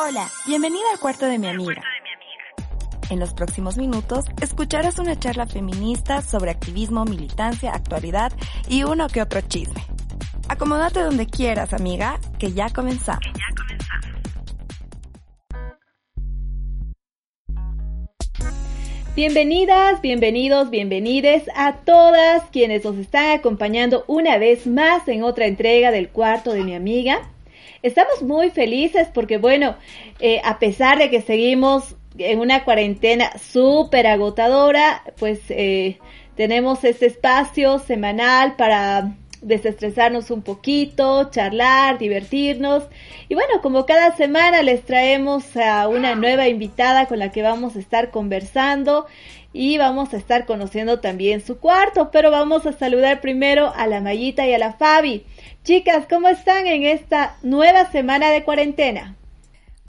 Hola, bienvenida al cuarto de mi amiga. En los próximos minutos escucharás una charla feminista sobre activismo, militancia, actualidad y uno que otro chisme. Acomódate donde quieras, amiga, que ya comenzamos. Bienvenidas, bienvenidos, bienvenides a todas quienes nos están acompañando una vez más en otra entrega del cuarto de mi amiga. Estamos muy felices porque, bueno, eh, a pesar de que seguimos en una cuarentena súper agotadora, pues eh, tenemos este espacio semanal para desestresarnos un poquito, charlar, divertirnos. Y bueno, como cada semana les traemos a una nueva invitada con la que vamos a estar conversando y vamos a estar conociendo también su cuarto, pero vamos a saludar primero a la Mayita y a la Fabi. Chicas, ¿cómo están en esta nueva semana de cuarentena?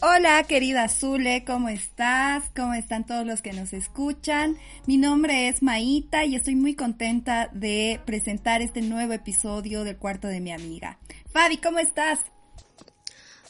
Hola, querida Zule, ¿cómo estás? ¿Cómo están todos los que nos escuchan? Mi nombre es Maíta y estoy muy contenta de presentar este nuevo episodio del cuarto de mi amiga. Fabi, ¿cómo estás?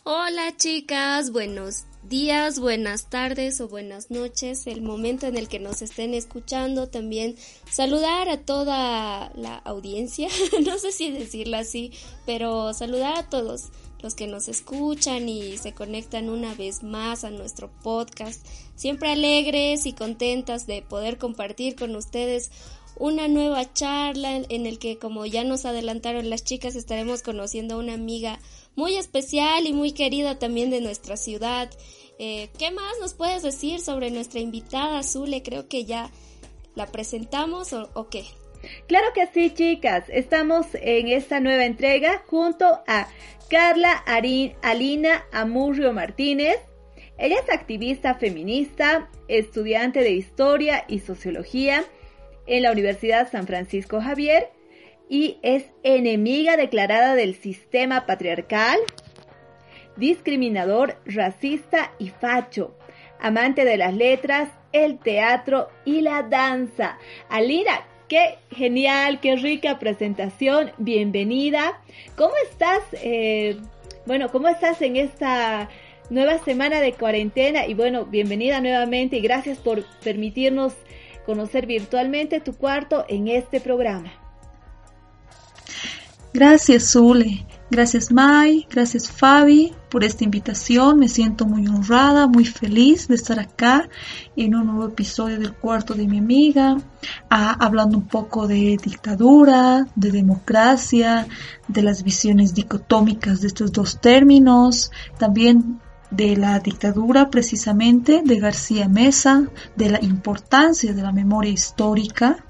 Hola, chicas, buenos días, buenas tardes o buenas noches, el momento en el que nos estén escuchando, también saludar a toda la audiencia, no sé si decirlo así, pero saludar a todos los que nos escuchan y se conectan una vez más a nuestro podcast. Siempre alegres y contentas de poder compartir con ustedes una nueva charla en el que, como ya nos adelantaron las chicas, estaremos conociendo a una amiga muy especial y muy querida también de nuestra ciudad. Eh, ¿Qué más nos puedes decir sobre nuestra invitada Zule? Creo que ya la presentamos o, o qué. Claro que sí, chicas. Estamos en esta nueva entrega junto a Carla Alina Amurrio Martínez. Ella es activista feminista, estudiante de historia y sociología en la Universidad San Francisco Javier y es enemiga declarada del sistema patriarcal, discriminador, racista y facho, amante de las letras, el teatro y la danza. Alina, Qué genial, qué rica presentación. Bienvenida. ¿Cómo estás? Eh, bueno, ¿cómo estás en esta nueva semana de cuarentena? Y bueno, bienvenida nuevamente y gracias por permitirnos conocer virtualmente tu cuarto en este programa. Gracias, Zule. Gracias Mai, gracias Fabi por esta invitación. Me siento muy honrada, muy feliz de estar acá en un nuevo episodio del cuarto de mi amiga, ah, hablando un poco de dictadura, de democracia, de las visiones dicotómicas de estos dos términos, también de la dictadura precisamente de García Mesa, de la importancia de la memoria histórica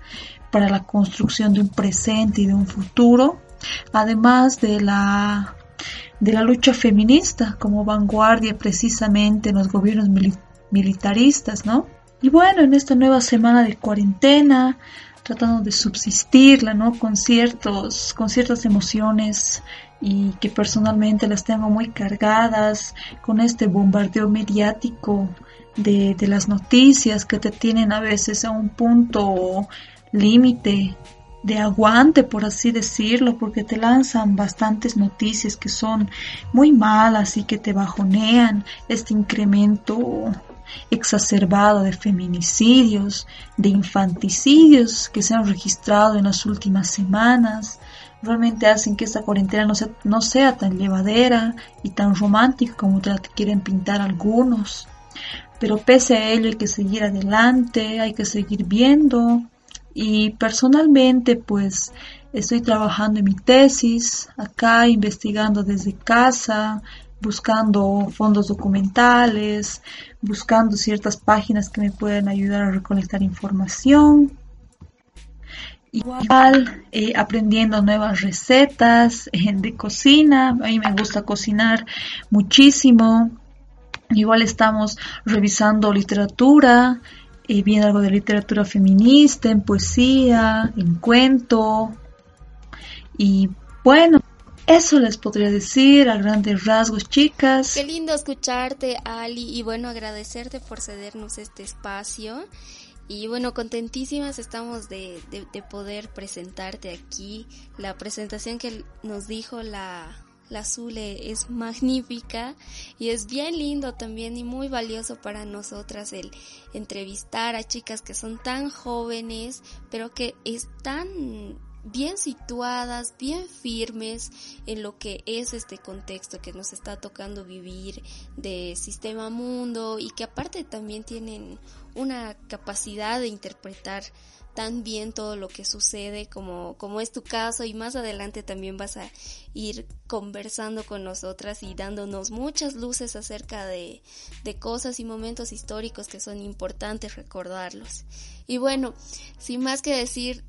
para la construcción de un presente y de un futuro además de la, de la lucha feminista como vanguardia precisamente en los gobiernos militaristas, ¿no? Y bueno, en esta nueva semana de cuarentena, tratando de subsistirla, ¿no? Con ciertos, con ciertas emociones y que personalmente las tengo muy cargadas con este bombardeo mediático de, de las noticias que te tienen a veces a un punto límite de aguante, por así decirlo, porque te lanzan bastantes noticias que son muy malas y que te bajonean este incremento exacerbado de feminicidios, de infanticidios que se han registrado en las últimas semanas, realmente hacen que esta cuarentena no sea, tan llevadera y tan romántica como te quieren pintar algunos. Pero pese a ello hay que seguir adelante, hay que seguir viendo, y personalmente, pues estoy trabajando en mi tesis, acá investigando desde casa, buscando fondos documentales, buscando ciertas páginas que me pueden ayudar a recolectar información. Igual eh, aprendiendo nuevas recetas eh, de cocina, a mí me gusta cocinar muchísimo. Igual estamos revisando literatura, y viene algo de literatura feminista, en poesía, en cuento. Y bueno, eso les podría decir a grandes rasgos, chicas. Qué lindo escucharte, Ali, y bueno, agradecerte por cedernos este espacio. Y bueno, contentísimas estamos de, de, poder presentarte aquí. La presentación que nos dijo la, la Zule es magnífica y es bien lindo también y muy valioso para nosotras el entrevistar a chicas que son tan jóvenes pero que están bien situadas, bien firmes en lo que es este contexto que nos está tocando vivir de sistema mundo y que aparte también tienen una capacidad de interpretar tan bien todo lo que sucede como, como es tu caso y más adelante también vas a ir conversando con nosotras y dándonos muchas luces acerca de, de cosas y momentos históricos que son importantes recordarlos. Y bueno, sin más que decir,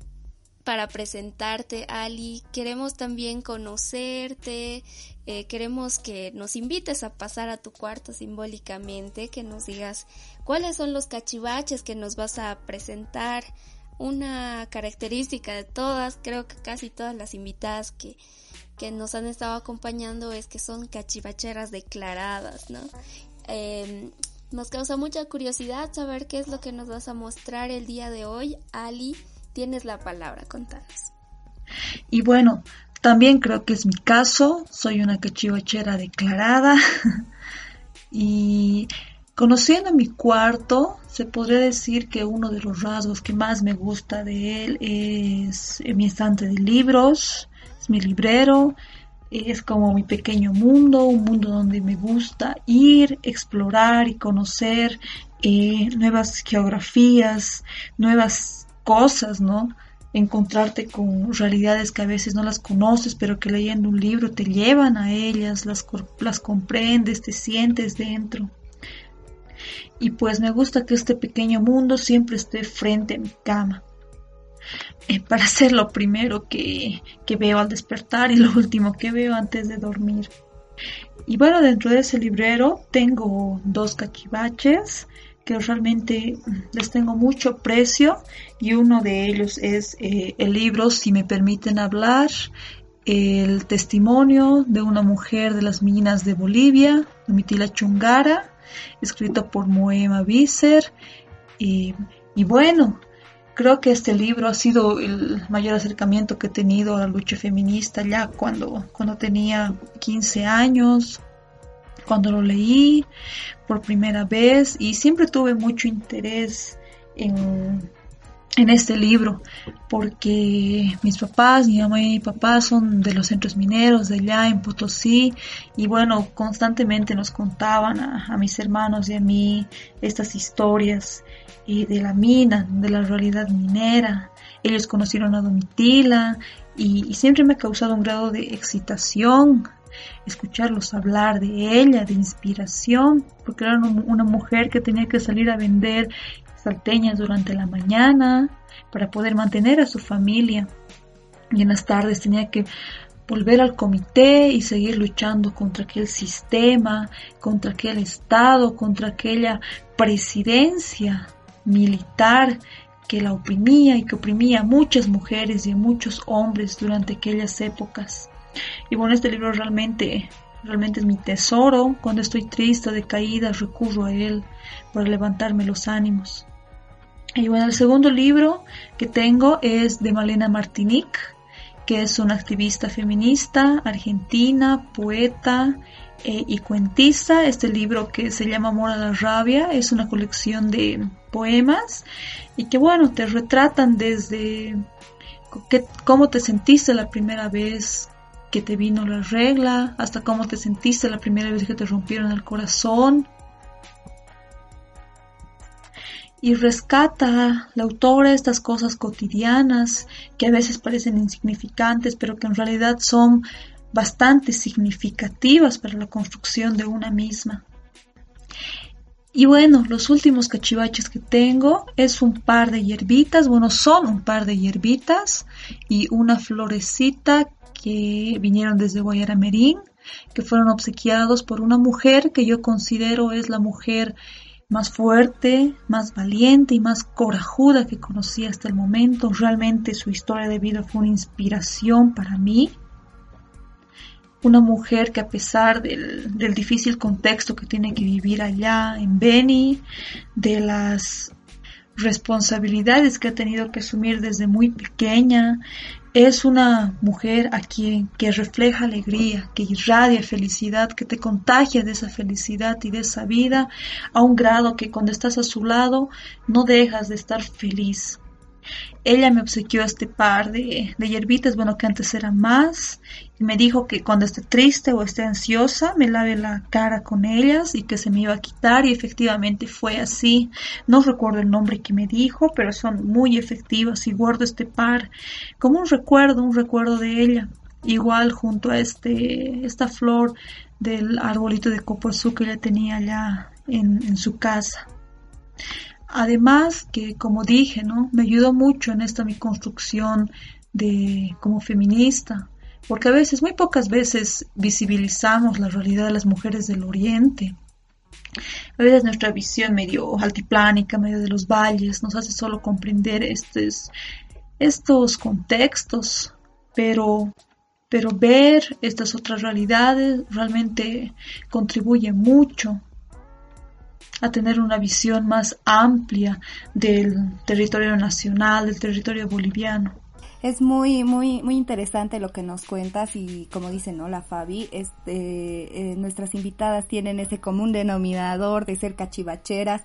para presentarte, Ali. Queremos también conocerte, eh, queremos que nos invites a pasar a tu cuarto simbólicamente, que nos digas cuáles son los cachivaches que nos vas a presentar. Una característica de todas, creo que casi todas las invitadas que, que nos han estado acompañando es que son cachivacheras declaradas, ¿no? Em, nos causa mucha curiosidad saber qué es lo que nos vas a mostrar el día de hoy, Ali. Tienes la palabra, contanos. Y bueno, también creo que es mi caso, soy una cachivachera declarada y conociendo mi cuarto, se podría decir que uno de los rasgos que más me gusta de él es mi estante de libros, es mi librero, es como mi pequeño mundo, un mundo donde me gusta ir, explorar y conocer eh, nuevas geografías, nuevas cosas, ¿no? Encontrarte con realidades que a veces no las conoces, pero que leyendo un libro te llevan a ellas, las, las comprendes, te sientes dentro. Y pues me gusta que este pequeño mundo siempre esté frente a mi cama. Eh, para ser lo primero que, que veo al despertar y lo último que veo antes de dormir. Y bueno, dentro de ese librero tengo dos cachivaches que realmente les tengo mucho precio y uno de ellos es eh, el libro Si me permiten hablar, el testimonio de una mujer de las minas de Bolivia, Mitila Chungara, escrito por Moema Visser. Y, bueno, creo que este libro ha sido el mayor acercamiento que he tenido a la lucha feminista ya cuando, cuando tenía 15 años, cuando lo leí por primera vez y siempre tuve mucho interés en, en este libro porque mis papás, mi mamá y mi papá son de los centros mineros de allá en Potosí y bueno, constantemente nos contaban a, mis hermanos y a mí estas historias de la mina, de la realidad minera. Ellos conocieron a Domitila y, y siempre me ha causado un grado de excitación escucharlos hablar de ella, de inspiración, porque era una mujer que tenía que salir a vender salteñas durante la mañana para poder mantener a su familia y en las tardes tenía que volver al comité y seguir luchando contra aquel sistema, contra aquel Estado, contra aquella presidencia militar que la oprimía y que oprimía a muchas mujeres y a muchos hombres durante aquellas épocas. Y bueno, este libro realmente, realmente es mi tesoro. Cuando estoy triste, decaída, recurro a él para levantarme los ánimos. Y bueno, el segundo libro que tengo es de Malena Martinique, que es una activista feminista argentina, poeta eh, y cuentista. Este libro que se llama Amor a la Rabia es una colección de poemas y que bueno, te retratan desde cómo te sentiste la primera vez que te vino la regla, hasta cómo te sentiste la primera vez que te rompieron el corazón. Y rescata la autora estas cosas cotidianas que a veces parecen insignificantes, pero que en realidad son bastante significativas para la construcción de una misma. Y bueno, los últimos cachivaches que tengo es un par de hierbitas, bueno, son un par de hierbitas y una florecita que vinieron desde Guayaramerín, que fueron obsequiados por una mujer que yo considero es la mujer más fuerte, más valiente y más corajuda que conocí hasta el momento. Realmente su historia de vida fue una inspiración para mí. Una mujer que a pesar del, del difícil contexto que tiene que vivir allá en Beni, de las responsabilidades que ha tenido que asumir desde muy pequeña. Es una mujer a quien que refleja alegría, que irradia felicidad, que te contagia de esa felicidad y de esa vida a un grado que cuando estás a su lado no dejas de estar feliz. Ella me obsequió este par de, de hierbitas, bueno, que antes era más, y me dijo que cuando esté triste o esté ansiosa, me lave la cara con ellas y que se me iba a quitar, y efectivamente fue así. No recuerdo el nombre que me dijo, pero son muy efectivas y guardo este par como un recuerdo, un recuerdo de ella. Igual junto a este, esta flor del arbolito de copo azul que ella tenía allá en, en su casa. Además que, como dije, ¿no? Me ayudó mucho en esta mi construcción de como feminista, porque a veces, muy pocas veces visibilizamos la realidad de las mujeres del Oriente. A veces nuestra visión medio altiplánica, medio de los valles, nos hace solo comprender estos, contextos, pero, pero ver estas otras realidades realmente contribuye mucho a tener una visión más amplia del territorio nacional, del territorio boliviano. Es muy, muy, muy interesante lo que nos cuentas y como dice, ¿no? La Fabi, este, eh, nuestras invitadas tienen ese común denominador de ser cachivacheras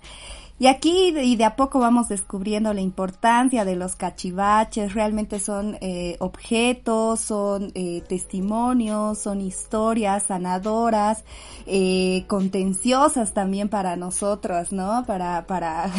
y aquí y de a poco vamos descubriendo la importancia de los cachivaches, realmente son eh, objetos, son eh, testimonios, son historias sanadoras, eh, contenciosas también para nosotros, ¿no? Para, para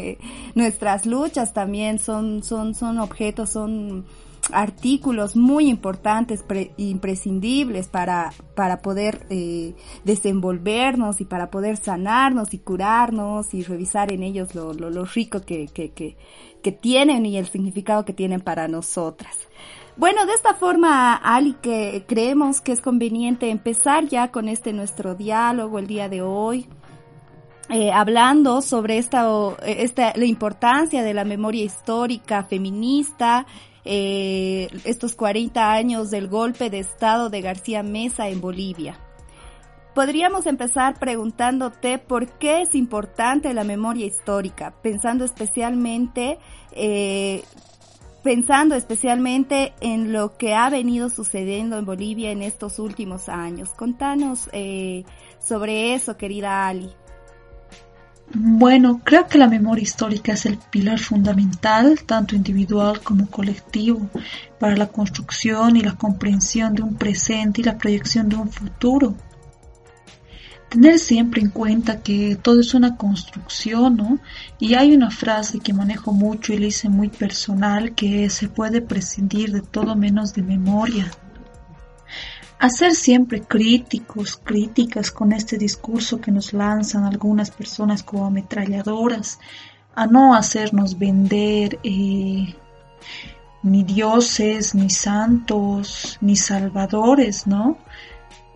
nuestras luchas también son, son, son objetos, son artículos muy importantes, imprescindibles para, para poder eh, desenvolvernos y para poder sanarnos y curarnos y revisar en ellos lo, lo, rico que, que, que, que tienen y el significado que tienen para nosotras. Bueno, de esta forma, Ali, que creemos que es conveniente empezar ya con este nuestro diálogo el día de hoy. Eh, hablando sobre esta, esta, la importancia de la memoria histórica feminista eh, estos 40 años del golpe de Estado de García Mesa en Bolivia. Podríamos empezar preguntándote por qué es importante la memoria histórica, pensando especialmente, eh, pensando especialmente en lo que ha venido sucediendo en Bolivia en estos últimos años. Contanos eh, sobre eso, querida Ali. Bueno, creo que la memoria histórica es el pilar fundamental, tanto individual como colectivo, para la construcción y la comprensión de un presente y la proyección de un futuro. Tener siempre en cuenta que todo es una construcción, ¿no? Y hay una frase que manejo mucho y le hice muy personal, que se puede prescindir de todo menos de memoria a ser siempre críticos, críticas con este discurso que nos lanzan algunas personas como ametralladoras, a no hacernos vender eh, ni dioses, ni santos, ni salvadores, ¿no?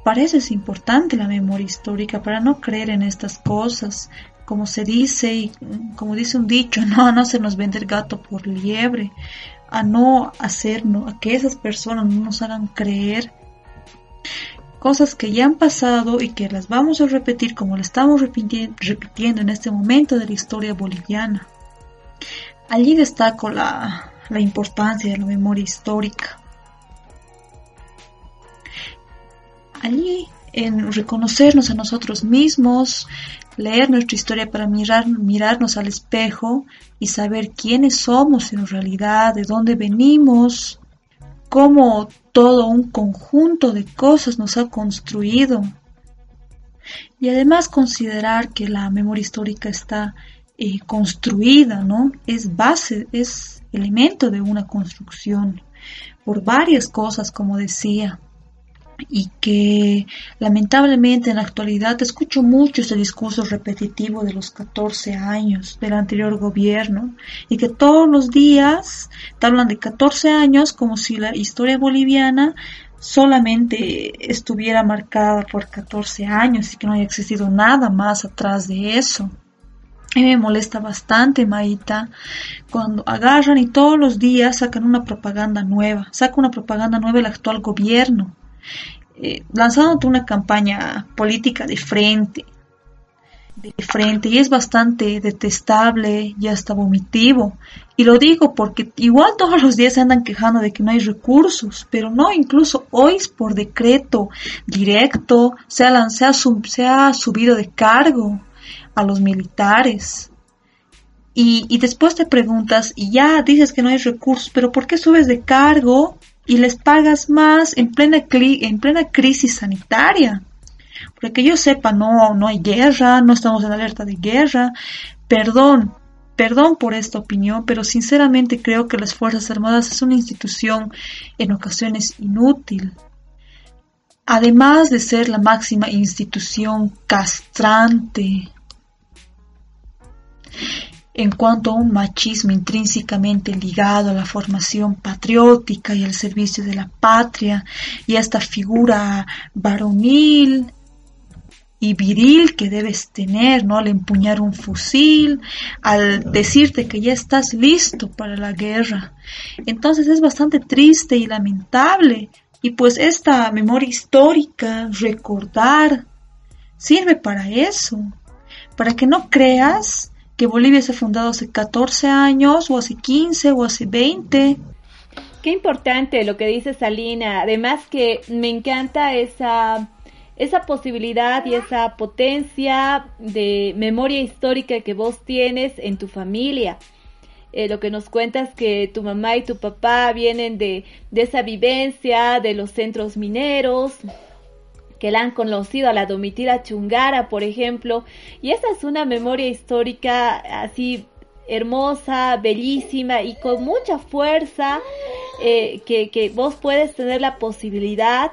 Para eso es importante la memoria histórica, para no creer en estas cosas, como se dice y como dice un dicho, no a no hacernos vender gato por liebre, a no hacernos, a que esas personas no nos hagan creer cosas que ya han pasado y que las vamos a repetir como lo estamos repitiendo en este momento de la historia boliviana. Allí destaco la, la importancia de la memoria histórica. Allí en reconocernos a nosotros mismos, leer nuestra historia para mirar, mirarnos al espejo y saber quiénes somos en realidad, de dónde venimos, cómo todo un conjunto de cosas nos ha construido. Y además considerar que la memoria histórica está eh, construida, ¿no? Es base, es elemento de una construcción por varias cosas, como decía y que lamentablemente en la actualidad escucho mucho ese discurso repetitivo de los 14 años del anterior gobierno y que todos los días te hablan de 14 años como si la historia boliviana solamente estuviera marcada por 14 años y que no haya existido nada más atrás de eso. Y me molesta bastante, Maita, cuando agarran y todos los días sacan una propaganda nueva, saca una propaganda nueva el actual gobierno eh, lanzándote una campaña política de frente, de frente y es bastante detestable y hasta vomitivo. Y lo digo porque igual todos los días se andan quejando de que no hay recursos, pero no, incluso hoy por decreto directo se ha, se se ha subido de cargo a los militares. Y, y después te preguntas, y ya dices que no hay recursos, pero ¿por qué subes de cargo y les pagas más en plena, en plena crisis sanitaria? Porque que yo sepa, no, no hay guerra, no estamos en alerta de guerra. Perdón, perdón por esta opinión, pero sinceramente creo que las Fuerzas Armadas es una institución en ocasiones inútil. Además de ser la máxima institución castrante, en cuanto a un machismo intrínsecamente ligado a la formación patriótica y al servicio de la patria y a esta figura varonil y viril que debes tener, ¿no? Al empuñar un fusil, al decirte que ya estás listo para la guerra. Entonces es bastante triste y lamentable. Y pues esta memoria histórica, recordar, sirve para eso, para que no creas que Bolivia se ha fundado hace 14 años o hace 15 o hace 20. Qué importante lo que dice Salina. Además que me encanta esa, esa posibilidad y esa potencia de memoria histórica que vos tienes en tu familia. Eh, lo que nos cuentas que tu mamá y tu papá vienen de, de esa vivencia de los centros mineros, que la han conocido a la Domitila Chungara, por ejemplo, y esa es una memoria histórica así hermosa, bellísima y con mucha fuerza eh, que, que vos puedes tener la posibilidad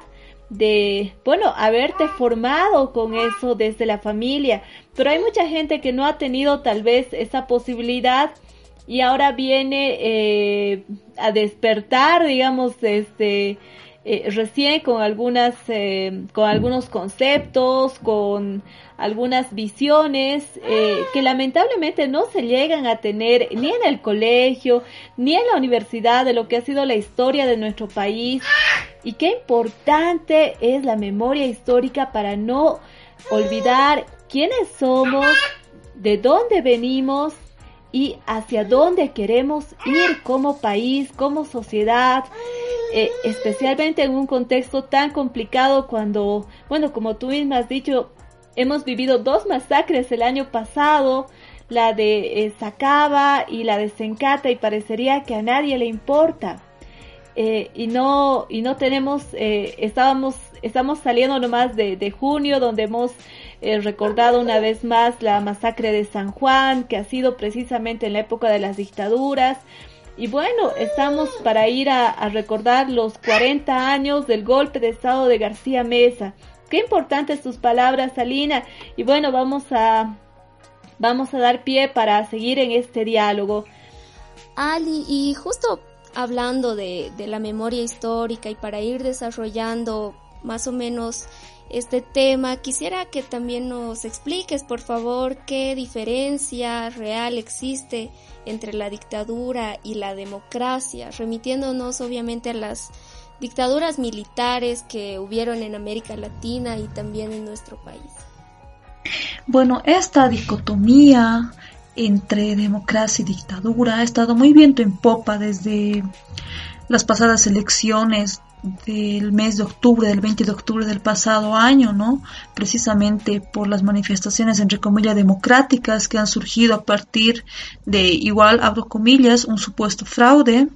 de, bueno, haberte formado con eso desde la familia, pero hay mucha gente que no ha tenido tal vez esa posibilidad y ahora viene eh, a despertar, digamos, este, eh, recién con algunas eh, con algunos conceptos con algunas visiones eh, que lamentablemente no se llegan a tener ni en el colegio ni en la universidad de lo que ha sido la historia de nuestro país. Y qué importante es la memoria histórica para no olvidar quiénes somos de dónde venimos y hacia dónde queremos ir como país, como sociedad, eh, especialmente en un contexto tan complicado cuando, bueno, como tú misma has dicho, hemos vivido dos masacres el año pasado, la de eh, Sacaba y la de Sencata y parecería que a nadie le importa. Eh, y no y no tenemos estábamos estamos saliendo nomás de, de junio donde hemos recordado una vez más la masacre de San Juan, que ha sido precisamente en la época de las dictaduras. Y bueno, estamos para ir a, recordar los 40 años del golpe de Estado de García Mesa. Qué importantes tus palabras, Salina. Y bueno, vamos a, vamos a dar pie para seguir en este diálogo. Ali, y justo hablando de, de la memoria histórica y para ir desarrollando más o menos este tema, quisiera que también nos expliques, por favor, qué diferencia real existe entre la dictadura y la democracia, remitiéndonos obviamente a las dictaduras militares que hubieron en América Latina y también en nuestro país. Bueno, esta dicotomía entre democracia y dictadura ha estado muy viento en popa desde las pasadas elecciones del mes de octubre, del 20 de octubre del pasado año, ¿no? Precisamente por las manifestaciones, entre comillas, democráticas que han surgido a partir de, igual, abro comillas, un supuesto fraude.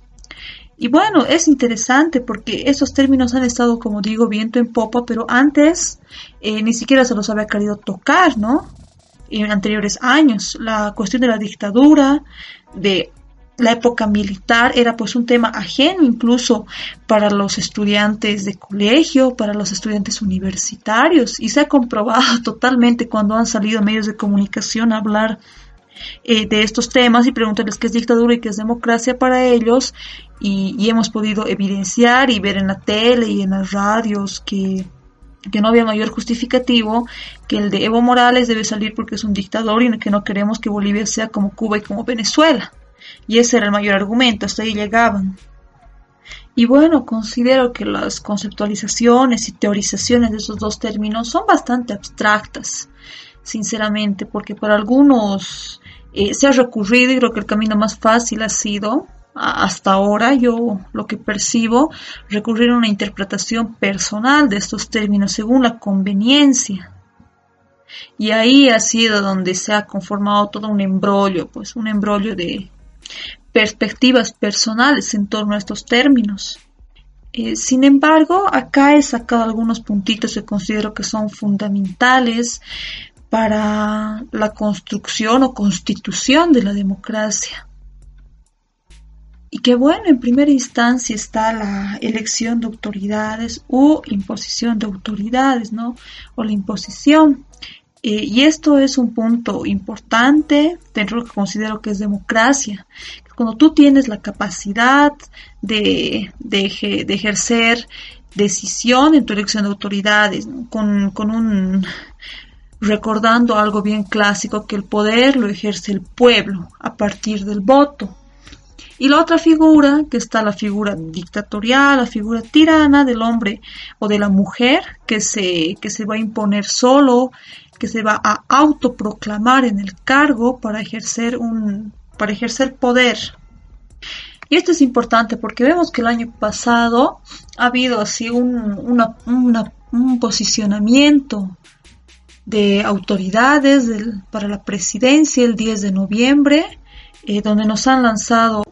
Y bueno, es interesante porque esos términos han estado, como digo, viento en popa, pero antes eh, ni siquiera se los había querido tocar, ¿no? En anteriores años, la cuestión de la dictadura, de la época militar era pues un tema ajeno incluso para los estudiantes de colegio, para los estudiantes universitarios y se ha comprobado totalmente cuando han salido medios de comunicación a hablar eh, de estos temas y preguntarles qué es dictadura y qué es democracia para ellos y, y, hemos podido evidenciar y ver en la tele y en las radios que, que no había mayor justificativo que el de Evo Morales debe salir porque es un dictador y que no queremos que Bolivia sea como Cuba y como Venezuela. Y ese era el mayor argumento, hasta ahí llegaban. Y bueno, considero que las conceptualizaciones y teorizaciones de esos dos términos son bastante abstractas. sinceramente, porque para algunos eh, se ha recurrido y creo que el camino más fácil ha sido hasta ahora yo lo que percibo recurrir a una interpretación personal de estos términos según la conveniencia. Y ahí ha sido donde se ha conformado todo un embrollo, pues un embrollo de perspectivas personales en torno a estos términos. Eh, sin embargo, acá he sacado algunos puntitos que considero que son fundamentales para la construcción o constitución de la democracia. Y que bueno, en primera instancia está la elección de autoridades u imposición de autoridades, ¿no? O la imposición. Y esto es un punto importante dentro de lo que considero que es democracia. Cuando tú tienes la capacidad de, de, ejercer decisión en tu elección de autoridades, con, con un recordando algo bien clásico, que el poder lo ejerce el pueblo a partir del voto. Y la otra figura, que está la figura dictatorial, la figura tirana del hombre o de la mujer, que se, que se va a imponer solo, que se va a autoproclamar en el cargo para ejercer un, para ejercer poder. Y esto es importante porque vemos que el año pasado ha habido así un, un posicionamiento de autoridades para la presidencia el 10 de noviembre, eh, donde nos han lanzado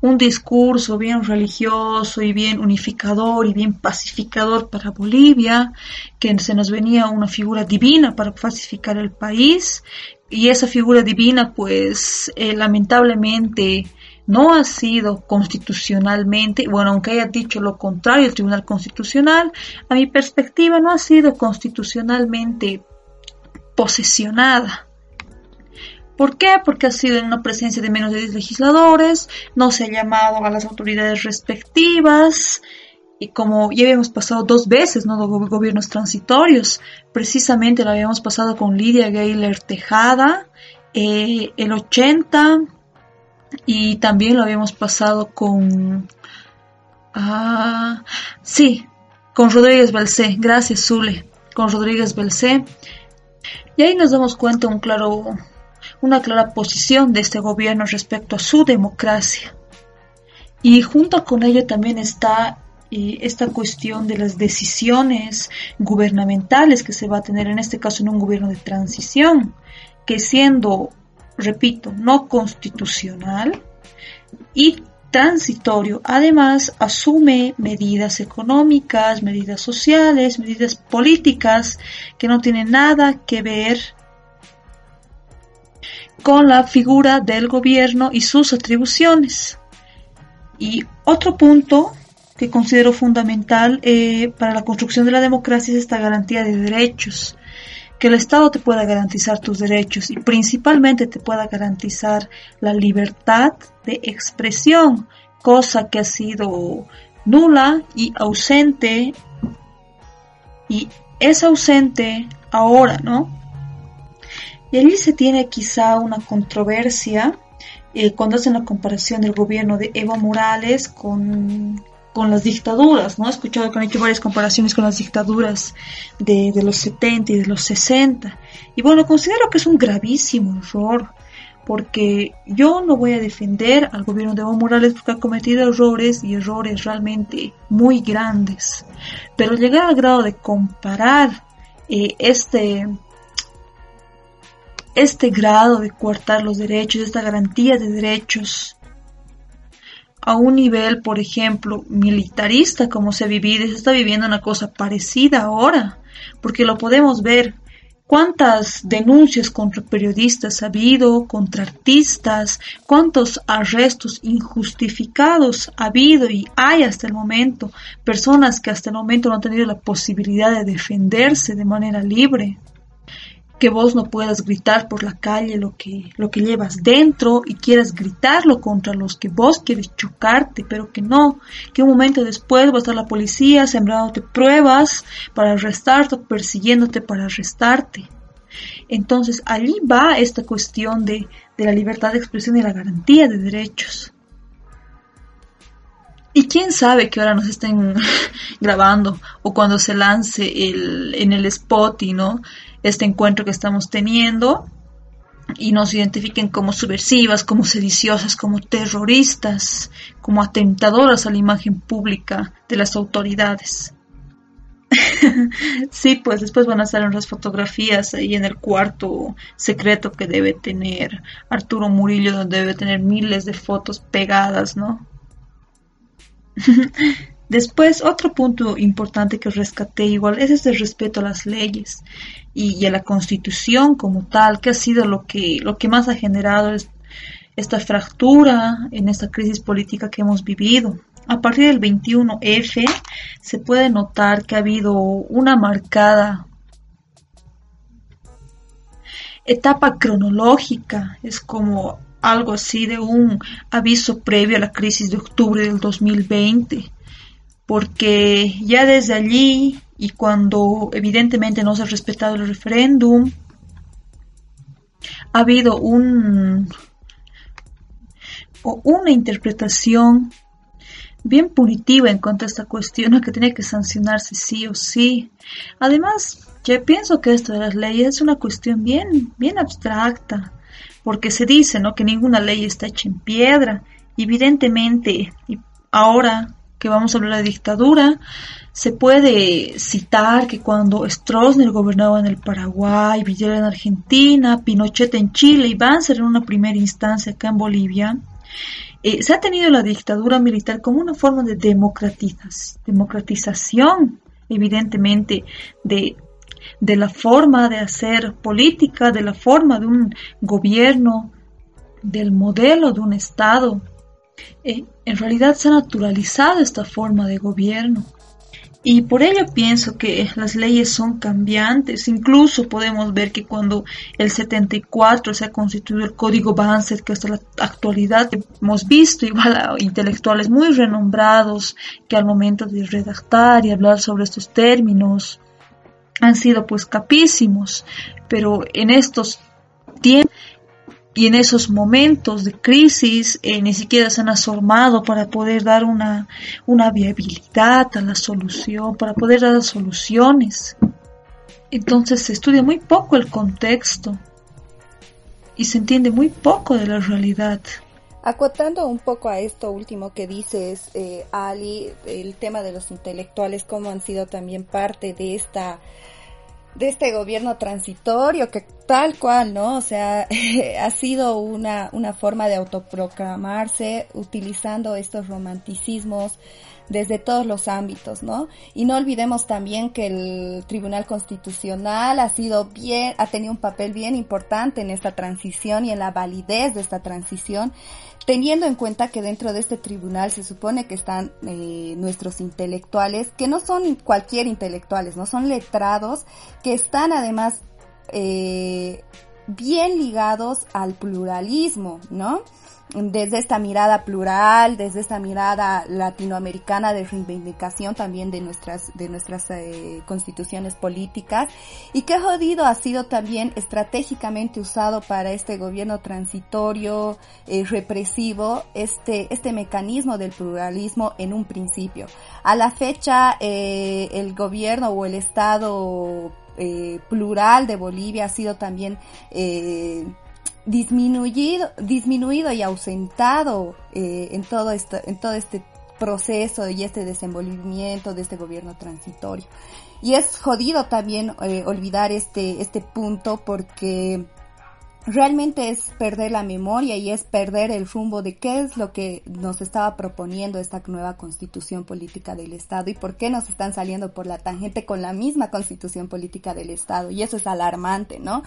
un discurso bien religioso y bien unificador y bien pacificador para Bolivia, que se nos venía una figura divina para pacificar el país y esa figura divina pues eh, lamentablemente no ha sido constitucionalmente, bueno, aunque haya dicho lo contrario el Tribunal Constitucional, a mi perspectiva no ha sido constitucionalmente posesionada. ¿Por qué? Porque ha sido en una presencia de menos de 10 legisladores, no se ha llamado a las autoridades respectivas, y como ya habíamos pasado dos veces, ¿no? gobiernos transitorios, precisamente lo habíamos pasado con Lidia Gayler Tejada, eh, el 80, y también lo habíamos pasado con... Ah, sí, con Rodríguez Belcé, gracias Zule, con Rodríguez Belcé. Y ahí nos damos cuenta un claro una clara posición de este gobierno respecto a su democracia. Y junto con ello también está eh, esta cuestión de las decisiones gubernamentales que se va a tener en este caso en un gobierno de transición, que siendo, repito, no constitucional y transitorio, además asume medidas económicas, medidas sociales, medidas políticas que no tienen nada que ver con la figura del gobierno y sus atribuciones. Y otro punto que considero fundamental eh, para la construcción de la democracia es esta garantía de derechos, que el Estado te pueda garantizar tus derechos y principalmente te pueda garantizar la libertad de expresión, cosa que ha sido nula y ausente y es ausente ahora, ¿no? Y allí se tiene quizá una controversia eh, cuando hacen la comparación del gobierno de Evo Morales con, las dictaduras, ¿no? He escuchado que han hecho varias comparaciones con las dictaduras de, de los 70 y de los 60. Y bueno, considero que es un gravísimo error, porque yo no voy a defender al gobierno de Evo Morales porque ha cometido errores y errores realmente muy grandes. Pero llegar al grado de comparar eh, este este grado de coartar los derechos, esta garantía de derechos a un nivel, por ejemplo, militarista como se vive, se está viviendo una cosa parecida ahora, porque lo podemos ver. ¿Cuántas denuncias contra periodistas ha habido, contra artistas? ¿Cuántos arrestos injustificados ha habido y hay hasta el momento? Personas que hasta el momento no han tenido la posibilidad de defenderse de manera libre que vos no puedas gritar por la calle lo que, lo que llevas dentro y quieras gritarlo contra los que vos quieres chocarte, pero que no, que un momento después va a estar la policía sembrándote pruebas para arrestarte persiguiéndote para arrestarte. Entonces allí va esta cuestión de, de la libertad de expresión y la garantía de derechos. Y quién sabe que ahora nos estén grabando o cuando se lance el, en el spot y no este encuentro que estamos teniendo y nos identifiquen como subversivas, como sediciosas, como terroristas, como atentadoras a la imagen pública de las autoridades. sí, pues después van a estar unas fotografías ahí en el cuarto secreto que debe tener Arturo Murillo, donde debe tener miles de fotos pegadas, ¿no? Después, otro punto importante que rescaté igual es ese respeto a las leyes y, a la constitución como tal, que ha sido lo que, lo que más ha generado esta fractura en esta crisis política que hemos vivido. A partir del 21F se puede notar que ha habido una marcada etapa cronológica, es como algo así de un aviso previo a la crisis de octubre del 2020, porque ya desde allí y cuando evidentemente no se ha respetado el referéndum, ha habido un, una interpretación bien punitiva en cuanto a esta cuestión, que tiene que sancionarse sí o sí. Además, yo pienso que esto de las leyes es una cuestión bien, bien abstracta porque se dice ¿no? que ninguna ley está hecha en piedra. Evidentemente, ahora que vamos a hablar de dictadura, se puede citar que cuando Stroessner gobernaba en el Paraguay, Villera en Argentina, Pinochet en Chile y Banzer en una primera instancia acá en Bolivia, eh, se ha tenido la dictadura militar como una forma de democratización, evidentemente, de de la forma de hacer política, de la forma de un gobierno, del modelo de un Estado. Eh, en realidad se ha naturalizado esta forma de gobierno. Y por ello pienso que las leyes son cambiantes. Incluso podemos ver que cuando el 74 se ha constituido el Código Banzer, que hasta la actualidad hemos visto igual a intelectuales muy renombrados que al momento de redactar y hablar sobre estos términos han sido pues capísimos, pero en estos tiempos y en esos momentos de crisis eh, ni siquiera se han asomado para poder dar una, una viabilidad a la solución, para poder dar soluciones. Entonces se estudia muy poco el contexto y se entiende muy poco de la realidad. Acotando un poco a esto último que dices, eh, Ali, el tema de los intelectuales, cómo han sido también parte de esta de este gobierno transitorio que tal cual, ¿no? O sea, ha sido una, una forma de autoproclamarse utilizando estos romanticismos desde todos los ámbitos, ¿no? Y no olvidemos también que el Tribunal Constitucional ha sido bien, ha tenido un papel bien importante en esta transición y en la validez de esta transición teniendo en cuenta que dentro de este tribunal se supone que están eh, nuestros intelectuales, que no son cualquier intelectuales, no son letrados, que están además eh, bien ligados al pluralismo, ¿no? desde esta mirada plural, desde esta mirada latinoamericana de reivindicación también de nuestras, de nuestras eh, constituciones políticas y que jodido ha sido también estratégicamente usado para este gobierno transitorio, eh, represivo, este, este mecanismo del pluralismo en un principio. A la fecha, eh, el gobierno o el Estado plural de Bolivia ha sido también disminuido, disminuido y ausentado eh, en, todo esto, en todo este proceso y este desenvolvimiento de este gobierno transitorio. Y es jodido también eh, olvidar este, este punto porque realmente es perder la memoria y es perder el rumbo de qué es lo que nos estaba proponiendo esta nueva constitución política del Estado y por qué nos están saliendo por la tangente con la misma constitución política del Estado. Y eso es alarmante, ¿no?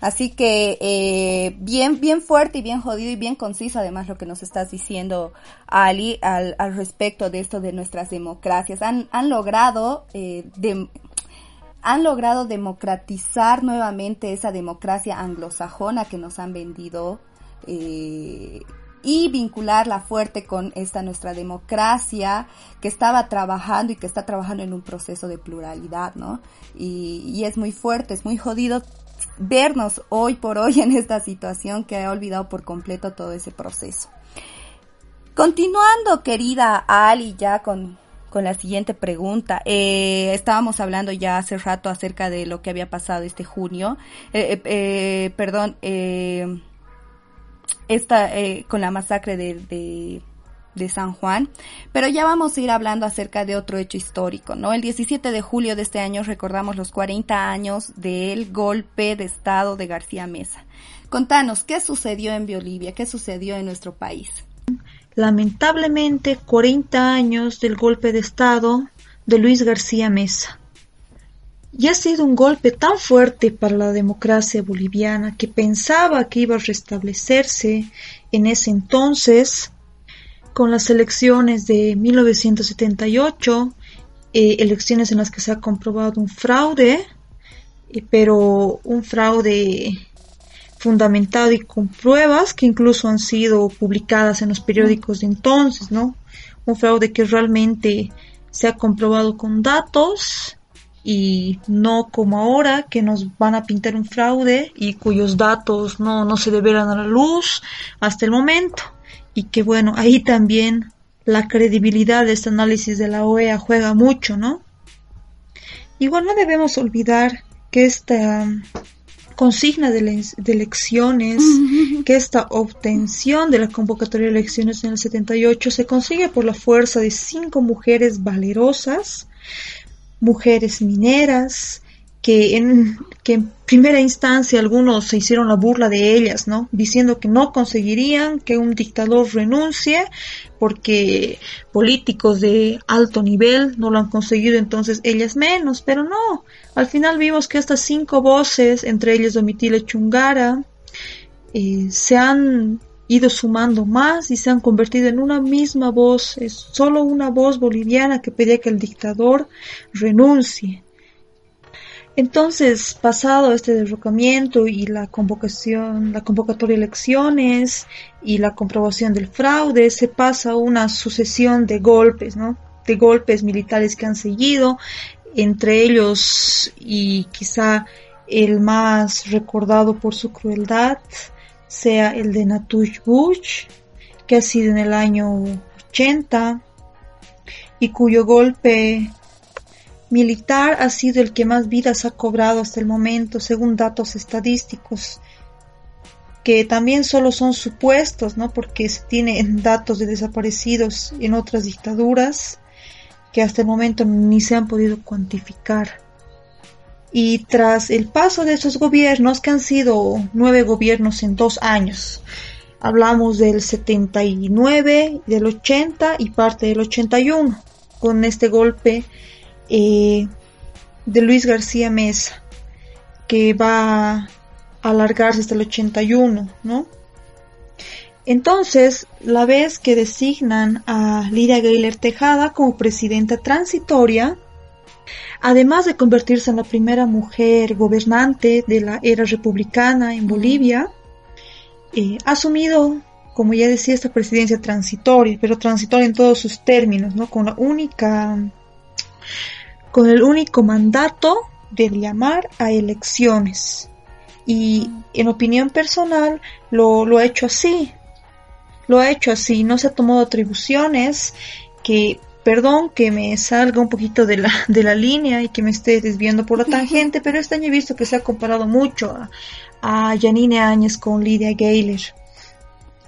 Así que eh, bien, bien fuerte y bien jodido y bien conciso además lo que nos estás diciendo, Ali, al, al respecto de esto de nuestras democracias. Han, han logrado eh, de, han logrado democratizar nuevamente esa democracia anglosajona que nos han vendido eh, y vincularla fuerte con esta nuestra democracia que estaba trabajando y que está trabajando en un proceso de pluralidad, ¿no? Y, y es muy fuerte, es muy jodido vernos hoy por hoy en esta situación que ha olvidado por completo todo ese proceso. Continuando, querida Ali, ya con, con la siguiente pregunta. Eh, estábamos hablando ya hace rato acerca de lo que había pasado este junio. Eh, eh, eh perdón, eh, eh, con la masacre de, de, de, San Juan. Pero ya vamos a ir hablando acerca de otro hecho histórico, ¿no? El 17 de julio de este año recordamos los 40 años del golpe de Estado de García Mesa. Contanos, ¿qué sucedió en Bolivia? ¿Qué sucedió en nuestro país? Lamentablemente 40 años del golpe de Estado de Luis García Mesa. Y ha sido un golpe tan fuerte para la democracia boliviana que pensaba que iba a restablecerse en ese entonces con las elecciones de 1978, eh, elecciones en las que se ha comprobado un fraude, eh, pero un fraude fundamentado y con pruebas que incluso han sido publicadas en los periódicos de entonces, ¿no? Un fraude que realmente se ha comprobado con datos y no como ahora que nos van a pintar un fraude y cuyos datos no, no se deberán a la luz hasta el momento. Y que bueno, ahí también la credibilidad de este análisis de la OEA juega mucho, ¿no? Igual no debemos olvidar que esta consigna de, elecciones que esta obtención de la convocatoria de elecciones en el 78 se consigue por la fuerza de cinco mujeres valerosas, mujeres mineras, que en, que en primera instancia algunos se hicieron la burla de ellas, ¿no? Diciendo que no conseguirían que un dictador renuncie porque políticos de alto nivel no lo han conseguido, entonces ellas menos, pero no. Al final vimos que estas cinco voces, entre ellas Domitila Chungara, eh, se han ido sumando más y se han convertido en una misma voz, es solo una voz boliviana que pedía que el dictador renuncie. Entonces, pasado este derrocamiento y la convocación, la convocatoria de elecciones y la comprobación del fraude, se pasa una sucesión de golpes, ¿no? De golpes militares que han seguido, entre ellos y quizá el más recordado por su crueldad sea el de Natush Bush, que ha sido en el año 80 y cuyo golpe militar ha sido el que más vidas ha cobrado hasta el momento, según datos estadísticos, que también solo son supuestos, ¿no? Porque se tienen datos de desaparecidos en otras dictaduras que hasta el momento ni se han podido cuantificar. Y tras el paso de esos gobiernos, que han sido nueve gobiernos en dos años, hablamos del 79, del 80 y parte del 81, con este golpe eh, de Luis García Mesa, que va a alargarse hasta el 81, ¿no? Entonces, la vez que designan a Lidia Gayler Tejada como presidenta transitoria, además de convertirse en la primera mujer gobernante de la era republicana en Bolivia, eh, ha asumido, como ya decía, esta presidencia transitoria, pero transitoria en todos sus términos, ¿no? Con la única con el único mandato de llamar a elecciones. Y en opinión personal lo, lo ha hecho así. Lo ha hecho así, no se ha tomado atribuciones que perdón que me salga un poquito de la, de la línea y que me esté desviando por la tangente, pero este año he visto que se ha comparado mucho a, a Janine Áñez con Lidia Gayler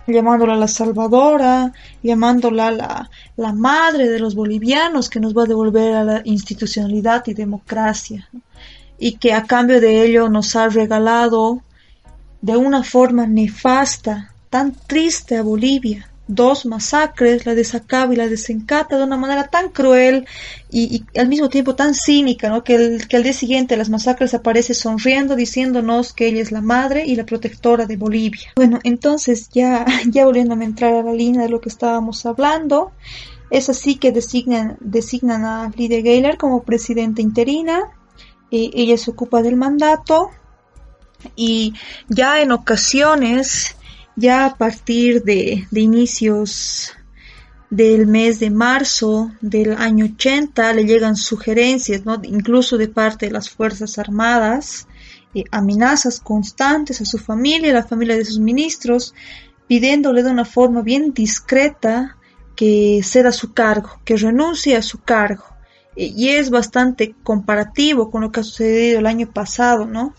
llamándola la salvadora, llamándola la, la madre de los bolivianos que nos va a devolver a la institucionalidad y democracia, y que a cambio de ello nos ha regalado de una forma nefasta, tan triste a Bolivia, dos masacres, la de Sacaba y la de Sencata, de una manera tan cruel y, al mismo tiempo tan cínica, ¿no? Que, el, que al día siguiente las masacres aparece sonriendo, diciéndonos que ella es la madre y la protectora de Bolivia. Bueno, entonces ya, ya volviéndome a entrar a la línea de lo que estábamos hablando, es así que designan, designan a Lidia Gayler como presidenta interina, y ella se ocupa del mandato y ya en ocasiones ya a partir de, inicios del mes de marzo del año 80 le llegan sugerencias, ¿no? incluso de parte de las Fuerzas Armadas, eh, amenazas constantes a su familia, a la familia de sus ministros, pidiéndole de una forma bien discreta que ceda su cargo, que renuncie a su cargo. Y es bastante comparativo con lo que ha sucedido el año pasado, ¿no?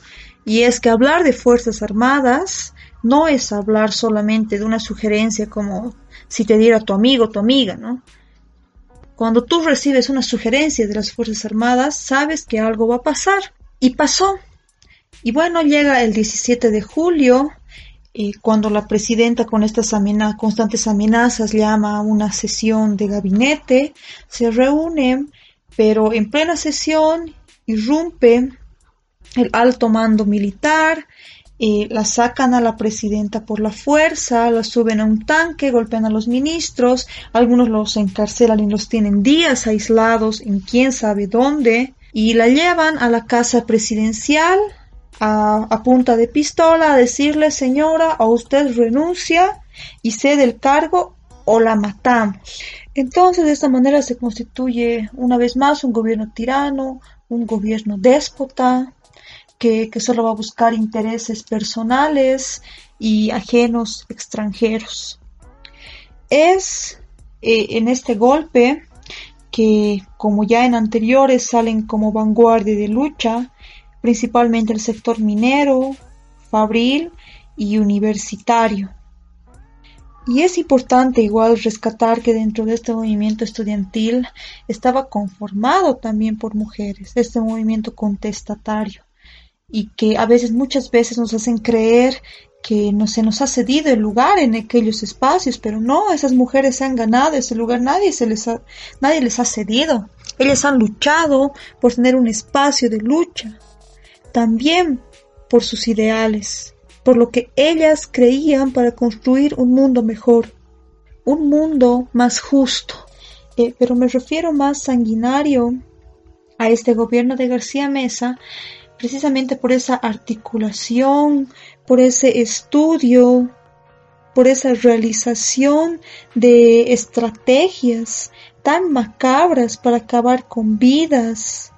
Y es que hablar de Fuerzas Armadas no es hablar solamente de una sugerencia como si te diera tu amigo tu amiga, ¿no? Cuando tú recibes una sugerencia de las Fuerzas Armadas, sabes que algo va a pasar. Y pasó. Y bueno, llega el 17 de julio, eh, cuando la presidenta con estas constantes amenazas llama a una sesión de gabinete, se reúnen, pero en plena sesión irrumpe el alto mando militar, eh, la sacan a la presidenta por la fuerza, la suben a un tanque, golpean a los ministros, algunos los encarcelan y los tienen días aislados en quién sabe dónde, y la llevan a la casa presidencial a, punta de pistola a decirle señora, o usted renuncia y cede el cargo o la matamos. Entonces de esta manera se constituye una vez más un gobierno tirano, un gobierno déspota, que, solo va a buscar intereses personales y ajenos extranjeros. Es eh, en este golpe que, como ya en anteriores, salen como vanguardia de lucha, principalmente el sector minero, fabril y universitario. Y es importante igual rescatar que dentro de este movimiento estudiantil estaba conformado también por mujeres, este movimiento contestatario y que a veces, muchas veces nos hacen creer que no se nos ha cedido el lugar en aquellos espacios, pero no, esas mujeres han ganado ese lugar, nadie, se les ha, nadie les ha cedido. Ellas han luchado por tener un espacio de lucha, también por sus ideales, por lo que ellas creían para construir un mundo mejor, un mundo más justo. Eh, pero me refiero más sanguinario a este gobierno de García Mesa precisamente por esa articulación, por ese estudio, por esa realización de estrategias tan macabras para acabar con vidas.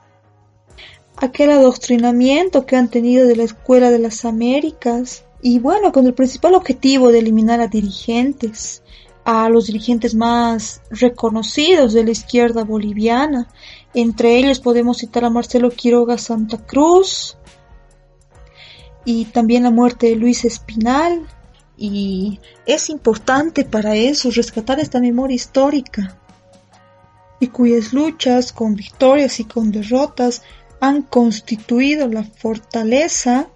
Aquel adoctrinamiento que han tenido de la Escuela de las Américas y bueno, con el principal objetivo de eliminar a dirigentes, a los dirigentes más reconocidos de la izquierda boliviana, entre ellos podemos citar a Marcelo Quiroga Santa Cruz y también la muerte de Luis Espinal. Y es importante para eso rescatar esta memoria histórica y cuyas luchas con victorias y con derrotas han constituido la fortaleza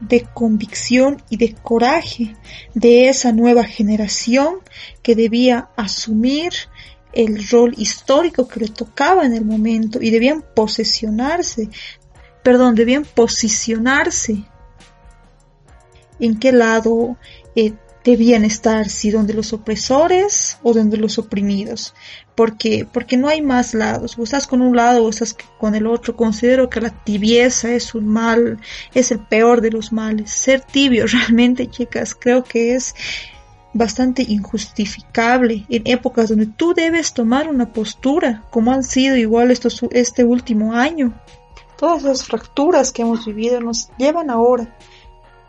de convicción y de coraje de esa nueva generación que debía asumir el rol histórico que le tocaba en el momento y debían posesionarse, perdón, debían posicionarse. En qué lado eh, debían estar, si donde los opresores o donde los oprimidos, porque porque no hay más lados, o estás con un lado o estás con el otro. Considero que la tibieza es un mal, es el peor de los males. Ser tibio realmente, chicas, creo que es bastante injustificable en épocas donde tú debes tomar una postura, como han sido igual estos, este último año. Todas las fracturas que hemos vivido nos llevan ahora,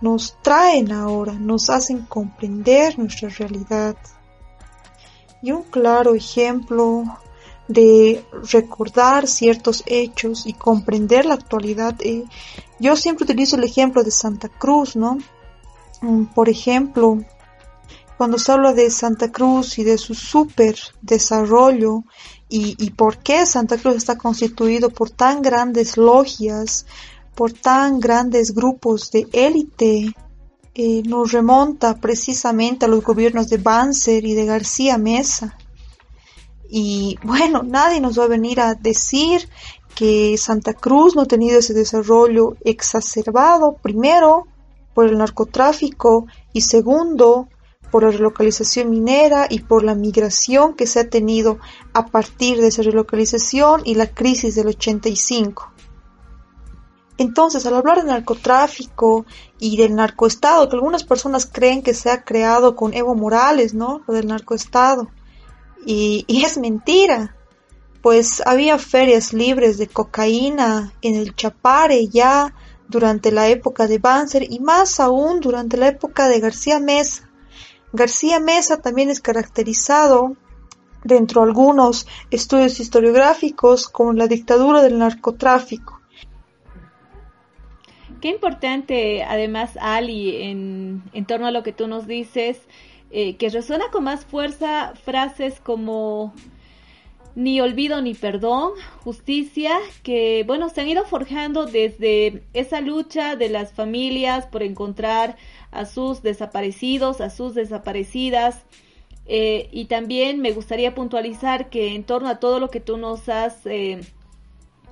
nos traen ahora, nos hacen comprender nuestra realidad. Y un claro ejemplo de recordar ciertos hechos y comprender la actualidad. Eh, yo siempre utilizo el ejemplo de Santa Cruz, ¿no? Mm, por ejemplo, cuando se habla de Santa Cruz y de su super desarrollo y, y por qué Santa Cruz está constituido por tan grandes logias, por tan grandes grupos de élite, eh, nos remonta precisamente a los gobiernos de Banzer y de García Mesa. Y bueno, nadie nos va a venir a decir que Santa Cruz no ha tenido ese desarrollo exacerbado, primero, por el narcotráfico y segundo, por la relocalización minera y por la migración que se ha tenido a partir de esa relocalización y la crisis del 85. Entonces, al hablar de narcotráfico y del narcoestado, que algunas personas creen que se ha creado con Evo Morales, ¿no? Lo del narcoestado. Y, y es mentira, pues había ferias libres de cocaína en el Chapare ya durante la época de Banzer y más aún durante la época de García Mesa. García Mesa también es caracterizado dentro de algunos estudios historiográficos como la dictadura del narcotráfico. Qué importante, además, Ali, en, torno a lo que tú nos dices, eh, que resuena con más fuerza frases como ni olvido ni perdón, justicia, que bueno, se han ido forjando desde esa lucha de las familias por encontrar a sus desaparecidos, a sus desaparecidas. Eh, y también me gustaría puntualizar que en torno a todo lo que tú nos has eh,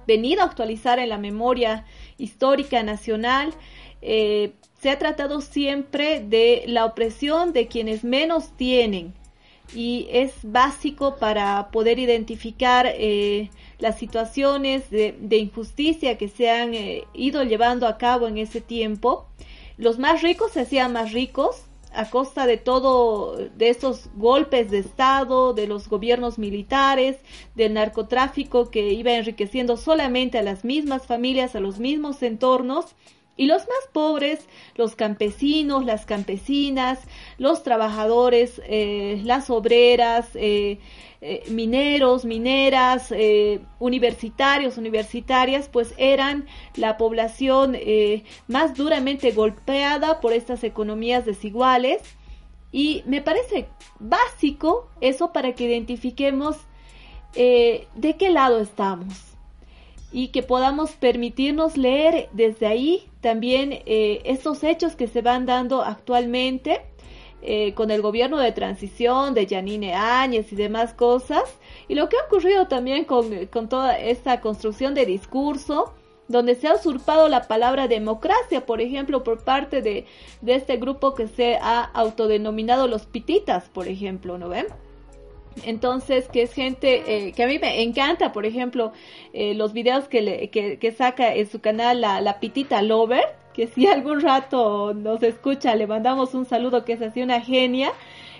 venido a actualizar en la memoria histórica nacional, eh, se ha tratado siempre de la opresión de quienes menos tienen y es básico para poder identificar eh, las situaciones de, injusticia que se han ido llevando a cabo en ese tiempo. Los más ricos se hacían más ricos a costa de todo, de esos golpes de Estado, de los gobiernos militares, del narcotráfico que iba enriqueciendo solamente a las mismas familias, a los mismos entornos y los más pobres, los campesinos, las campesinas, los trabajadores, eh, las obreras, eh, eh, mineros, mineras, universitarios, universitarias, pues eran la población más duramente golpeada por estas economías desiguales. Y me parece básico eso para que identifiquemos de qué lado estamos y que podamos permitirnos leer desde ahí también eh, hechos que se van dando actualmente eh, con el gobierno de transición de Yanine Áñez y demás cosas, y lo que ha ocurrido también con, con toda esta construcción de discurso, donde se ha usurpado la palabra democracia, por ejemplo, por parte de, de este grupo que se ha autodenominado los pititas, por ejemplo, ¿no ven? Entonces, que es gente eh, que a mí me encanta, por ejemplo, eh, los videos que, le, que, que, saca en su canal la, la, Pitita Lover, que si algún rato nos escucha, le mandamos un saludo, que es así una genia,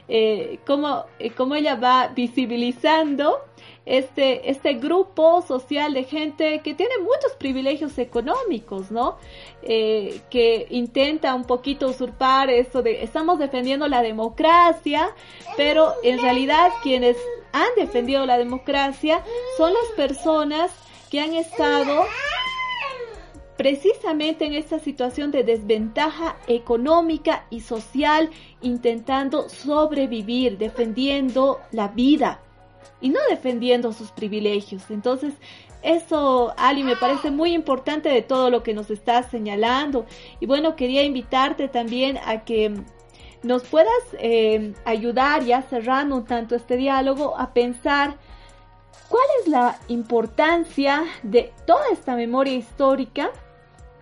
eh, cómo, eh, cómo ella va visibilizando este, este grupo social de gente que tiene muchos privilegios económicos, ¿no? Eh, que intenta un poquito usurpar eso de estamos defendiendo la democracia, pero en realidad quienes han defendido la democracia son las personas que han estado precisamente en esta situación de desventaja económica y social, intentando sobrevivir, defendiendo la vida y no defendiendo sus privilegios. Entonces, eso, Ali, me parece muy importante de todo lo que nos estás señalando. Y bueno, quería invitarte también a que nos puedas eh, ayudar, ya cerrando un tanto este diálogo, a pensar cuál es la importancia de toda esta memoria histórica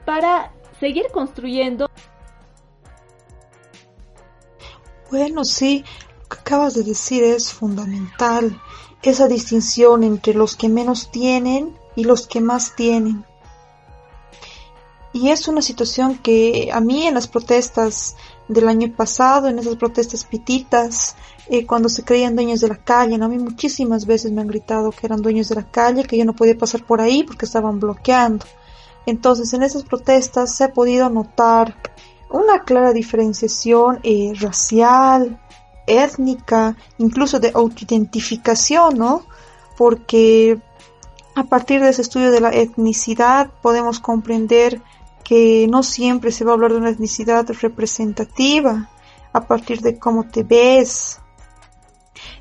para seguir construyendo. Bueno, sí, lo que acabas de decir es fundamental esa distinción entre los que menos tienen y los que más tienen. Y es una situación que a mí en las protestas del año pasado, en esas protestas pititas, eh, cuando se creían dueños de la calle, a mí muchísimas veces me han gritado que eran dueños de la calle, que yo no podía pasar por ahí porque estaban bloqueando. Entonces en esas protestas se ha podido notar una clara diferenciación eh, racial, étnica, incluso de autoidentificación, ¿no? Porque a partir de ese estudio de la etnicidad podemos comprender que no siempre se va a hablar de una etnicidad representativa a partir de cómo te ves.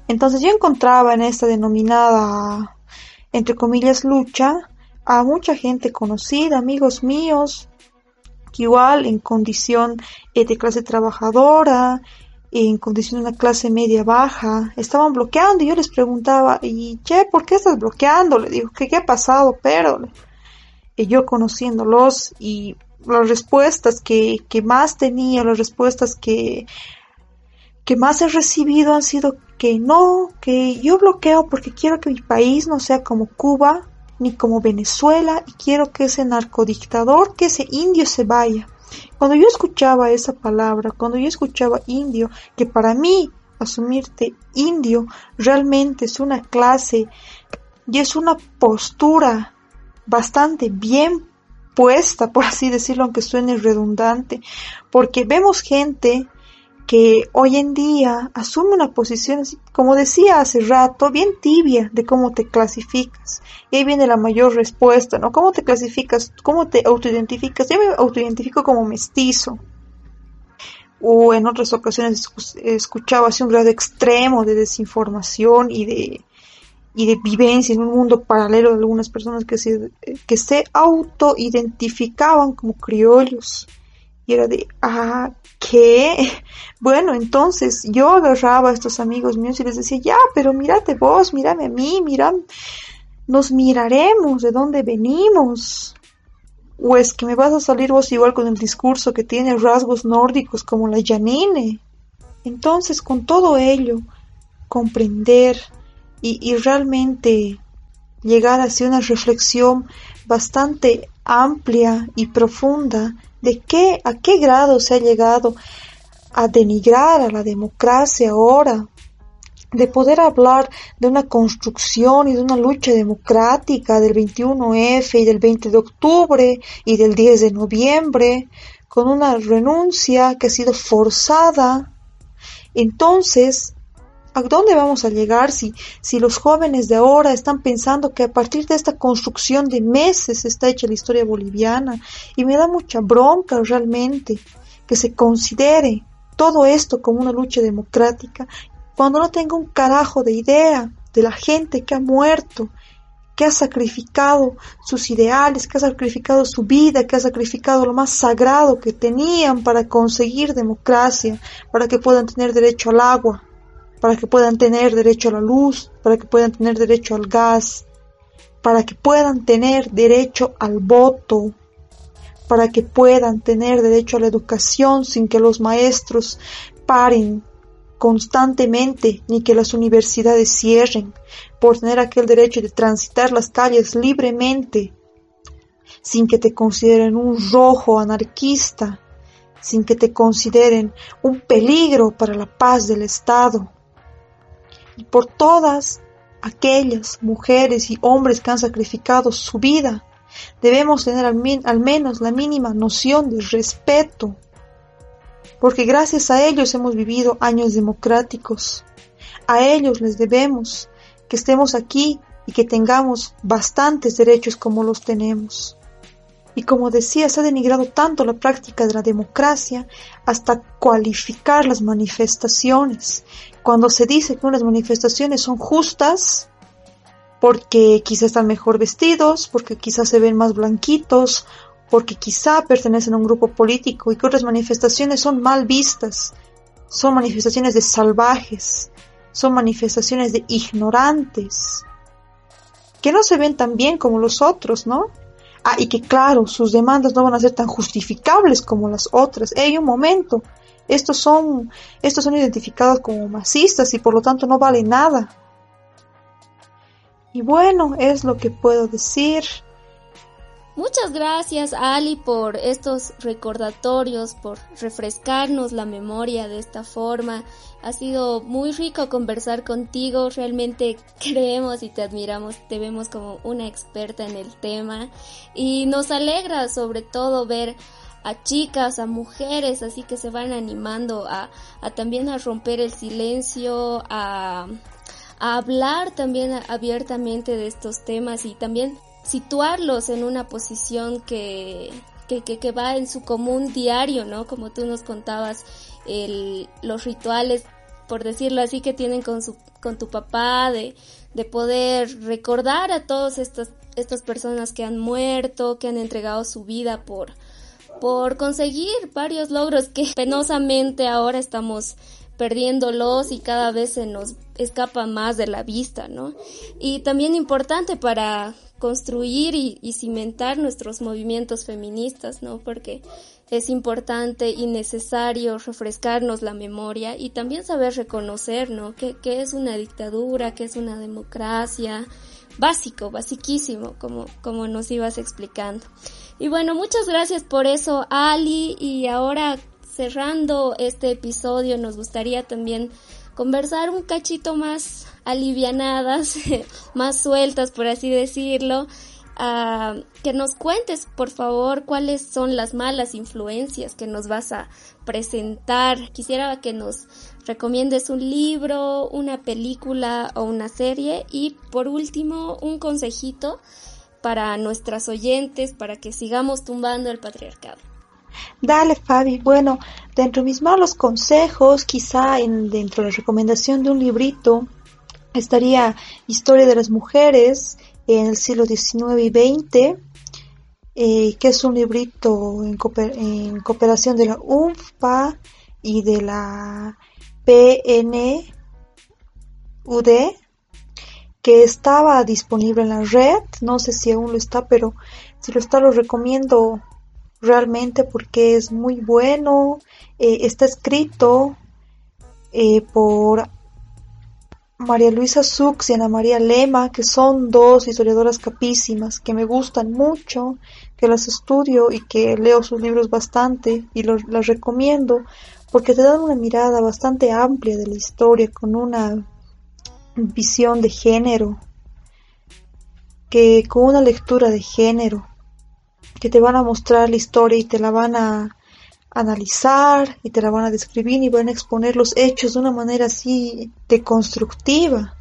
Entonces yo encontraba en esta denominada, entre comillas, lucha, a mucha gente conocida, amigos míos, que igual en condición eh, de clase trabajadora, en condición de una clase media baja, estaban bloqueando y yo les preguntaba, y che, ¿por qué estás bloqueando? Le digo, ¿qué, qué ha pasado? Pero, y yo conociéndolos y las respuestas que, que más tenía, las respuestas que, que más he recibido han sido que no, que yo bloqueo porque quiero que mi país no sea como Cuba ni como Venezuela y quiero que ese narcodictador, que ese indio se vaya. Cuando yo escuchaba esa palabra, cuando yo escuchaba indio, que para mí asumirte indio realmente es una clase y es una postura bastante bien puesta, por así decirlo, aunque suene redundante, porque vemos gente que hoy en día asume una posición, como decía hace rato, bien tibia de cómo te clasificas. Y ahí viene la mayor respuesta, ¿no? ¿Cómo te clasificas? ¿Cómo te autoidentificas? Yo me autoidentifico como mestizo. O en otras ocasiones escuchaba así un grado extremo de desinformación y de, y de vivencia en un mundo paralelo de algunas personas que se, que se autoidentificaban como criollos era de, ah, ¿qué? Bueno, entonces yo agarraba a estos amigos míos y les decía, ya, pero mírate vos, mírame a mí, mira, nos miraremos de dónde venimos. O es que me vas a salir vos igual con el discurso que tiene rasgos nórdicos como la Janine. Entonces, con todo ello, comprender y, y realmente llegar hacia una reflexión bastante amplia y profunda de qué, a qué grado se ha llegado a denigrar a la democracia ahora, de poder hablar de una construcción y de una lucha democrática del 21F y del 20 de octubre y del 10 de noviembre, con una renuncia que ha sido forzada. Entonces, ¿A dónde vamos a llegar si, si los jóvenes de ahora están pensando que a partir de esta construcción de meses está hecha la historia boliviana? Y me da mucha bronca realmente que se considere todo esto como una lucha democrática cuando no tenga un carajo de idea de la gente que ha muerto, que ha sacrificado sus ideales, que ha sacrificado su vida, que ha sacrificado lo más sagrado que tenían para conseguir democracia, para que puedan tener derecho al agua, para que puedan tener derecho a la luz, para que puedan tener derecho al gas, para que puedan tener derecho al voto, para que puedan tener derecho a la educación sin que los maestros paren constantemente ni que las universidades cierren, por tener aquel derecho de transitar las calles libremente, sin que te consideren un rojo anarquista, sin que te consideren un peligro para la paz del Estado por todas aquellas mujeres y hombres que han sacrificado su vida. Debemos tener al, menos la mínima noción de respeto, porque gracias a ellos hemos vivido años democráticos. A ellos les debemos que estemos aquí y que tengamos bastantes derechos como los tenemos. Y como decía, se ha denigrado tanto la práctica de la democracia hasta cualificar las manifestaciones. Cuando se dice que unas manifestaciones son justas, porque quizás están mejor vestidos, porque quizás se ven más blanquitos, porque quizá pertenecen a un grupo político y que otras manifestaciones son mal vistas, son manifestaciones de salvajes, son manifestaciones de ignorantes, que no se ven tan bien como los otros, ¿no? Ah, y que claro, sus demandas no van a ser tan justificables como las otras. Hay un momento, estos son, estos son identificados como masistas y por lo tanto no vale nada. Y bueno, es lo que puedo decir. Muchas gracias Ali por estos recordatorios, por refrescarnos la memoria de esta forma. Ha sido muy rico conversar contigo, realmente creemos y te admiramos, te vemos como una experta en el tema y nos alegra sobre todo ver a chicas, a mujeres, así que se van animando a, a también a romper el silencio, a, a hablar también abiertamente de estos temas y también situarlos en una posición que, que, que, va en su común diario, ¿no? Como tú nos contabas, el, los rituales, por decirlo así, que tienen con, su, con tu papá, de, de poder recordar a todas estas, estas personas que han muerto, que han entregado su vida por, por conseguir varios logros que penosamente ahora estamos perdiéndolos y cada vez se nos escapa más de la vista, ¿no? Y también importante para construir y, cimentar nuestros movimientos feministas, ¿no? Porque es importante y necesario refrescarnos la memoria y también saber reconocer, ¿no? ¿Qué, es una dictadura? ¿Qué es una democracia? Básico, basiquísimo, como, como nos ibas explicando. Y bueno, muchas gracias por eso, Ali. Y ahora, cerrando este episodio, nos gustaría también conversar un cachito más alivianadas, más sueltas, por así decirlo, a que nos cuentes, por favor, cuáles son las malas influencias que nos vas a presentar. Quisiera que nos recomiendes un libro, una película o una serie y por último un consejito para nuestras oyentes para que sigamos tumbando el patriarcado. Dale, Fabi. Bueno, dentro de mis malos consejos, quizá en, dentro de la recomendación de un librito, estaría Historia de las Mujeres en el siglo XIX y XX, eh, que es un librito en, en, cooperación de la UNFPA y de la PNUD, que estaba disponible en la red, no sé si aún lo está, pero si lo está lo recomiendo realmente porque es muy bueno, eh, está escrito eh, por María Luisa Sux y Ana María Lema, que son dos historiadoras capísimas que me gustan mucho, que las estudio y que leo sus libros bastante y los, las recomiendo porque te dan una mirada bastante amplia de la historia con una visión de género, que con una lectura de género, que te van a mostrar la historia y te la van a analizar y te la van a describir y van a exponer los hechos de una manera así deconstructiva,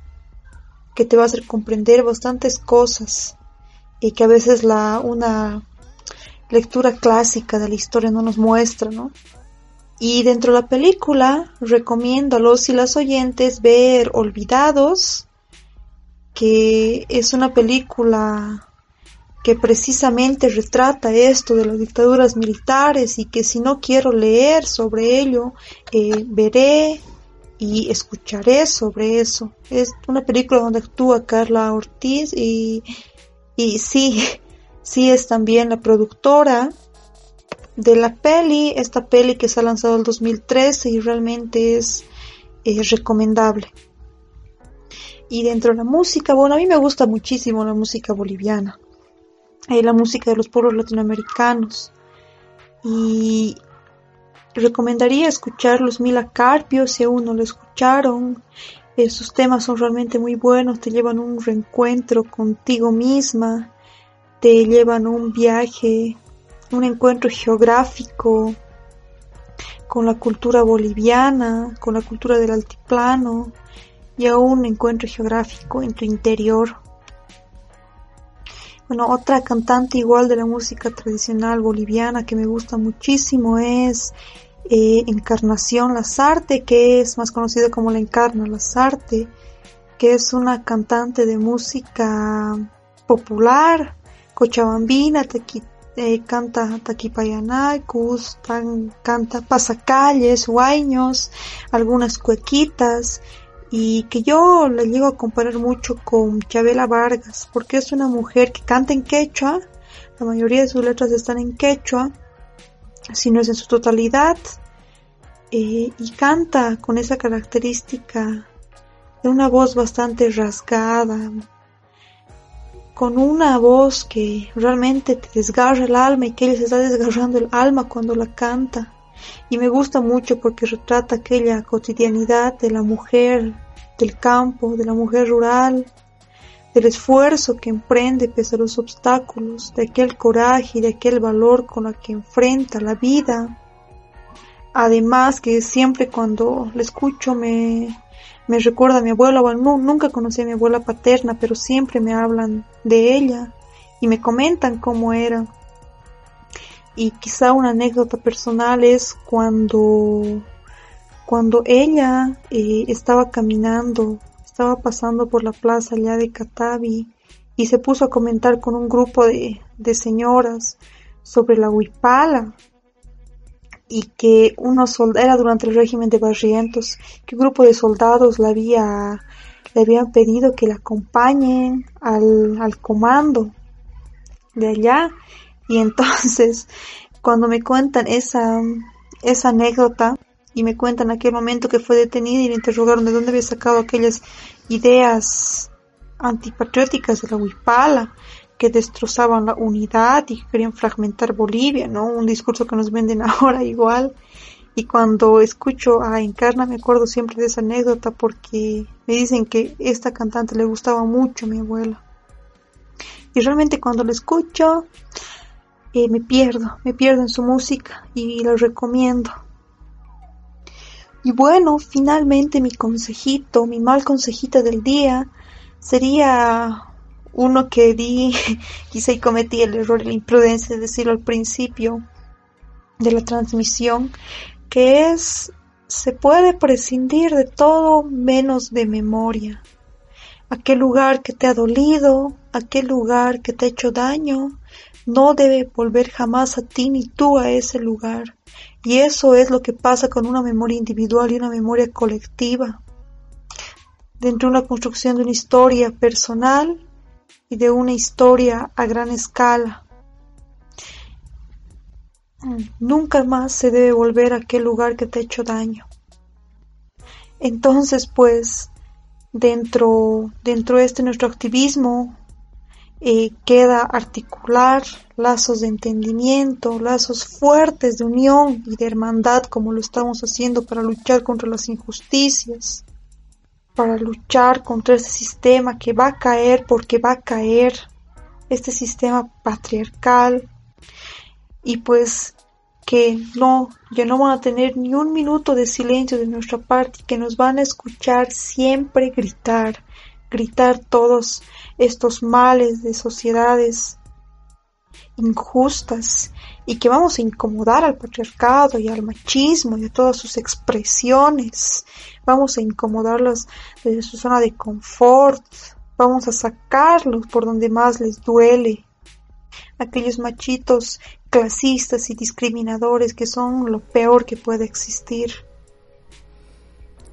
que te va a hacer comprender bastantes cosas y que a veces la una lectura clásica de la historia no nos muestra, ¿no? Y dentro de la película recomiendo a los y las oyentes ver Olvidados, que es una película que precisamente retrata esto de las dictaduras militares y que si no quiero leer sobre ello, eh, veré y escucharé sobre eso. Es una película donde actúa Carla Ortiz y, y sí, sí es también la productora de la peli, esta peli que se ha lanzado en 2013 y realmente es recomendable. Y dentro de la música, bueno, a mí me gusta muchísimo la música boliviana, y la música de los pueblos latinoamericanos. Y recomendaría escuchar los Mila Carpio si aún no lo escucharon. Esos temas son realmente muy buenos, te llevan un reencuentro contigo misma, te llevan un viaje un encuentro geográfico con la cultura boliviana, con la cultura del altiplano y aún un encuentro geográfico en tu interior. Bueno, otra cantante igual de la música tradicional boliviana que me gusta muchísimo es eh, Encarnación Lazarte, que es más conocida como la Encarna Lazarte, que es una cantante de música popular, cochabambina, tequita eh, canta taquipayanacus, canta pasacalles, guaños, algunas cuequitas y que yo la llego a comparar mucho con Chabela Vargas porque es una mujer que canta en quechua, la mayoría de sus letras están en quechua, si no es en su totalidad, eh, y canta con esa característica de una voz bastante rasgada, con una voz que realmente te desgarra el alma y que ella se está desgarrando el alma cuando la canta. Y me gusta mucho porque retrata aquella cotidianidad de la mujer del campo, de la mujer rural, del esfuerzo que emprende pese a los obstáculos, de aquel coraje y de aquel valor con el que enfrenta la vida. Además que siempre cuando la escucho me, me recuerda a mi abuela, bueno, nunca conocí a mi abuela paterna, pero siempre me hablan de ella y me comentan cómo era. Y quizá una anécdota personal es cuando, cuando ella eh, estaba caminando, estaba pasando por la plaza allá de Catavi y se puso a comentar con un grupo de, de señoras sobre la huipala, y que unos era durante el régimen de Barrientos, que un grupo de soldados le había, le habían pedido que la acompañen al, al comando de allá y entonces cuando me cuentan esa, esa anécdota y me cuentan aquel momento que fue detenida y le interrogaron de dónde había sacado aquellas ideas antipatrióticas de la Huipala, que destrozaban la unidad y que querían fragmentar Bolivia, ¿no? Un discurso que nos venden ahora igual. Y cuando escucho a Encarna me acuerdo siempre de esa anécdota porque me dicen que esta cantante le gustaba mucho a mi abuela. Y realmente cuando lo escucho, eh, me pierdo, me pierdo en su música y lo recomiendo. Y bueno, finalmente mi consejito, mi mal consejito del día sería uno que di, quizá y cometí el error la imprudencia de decirlo al principio de la transmisión, que es, se puede prescindir de todo menos de memoria. Aquel lugar que te ha dolido, aquel lugar que te ha hecho daño, no debe volver jamás a ti ni tú a ese lugar. Y eso es lo que pasa con una memoria individual y una memoria colectiva. Dentro de una construcción de una historia personal y de una historia a gran escala. Nunca más se debe volver a aquel lugar que te ha hecho daño. Entonces, pues, dentro, dentro de este nuestro activismo, eh, queda articular lazos de entendimiento, lazos fuertes de unión y de hermandad como lo estamos haciendo para luchar contra las injusticias, para luchar contra este sistema que va a caer porque va a caer, este sistema patriarcal. Y pues que no, ya no van a tener ni un minuto de silencio de nuestra parte, que nos van a escuchar siempre gritar, gritar todos estos males de sociedades injustas y que vamos a incomodar al patriarcado y al machismo y a todas sus expresiones. Vamos a incomodarlos desde su zona de confort. Vamos a sacarlos por donde más les duele. Aquellos machitos clasistas y discriminadores que son lo peor que puede existir.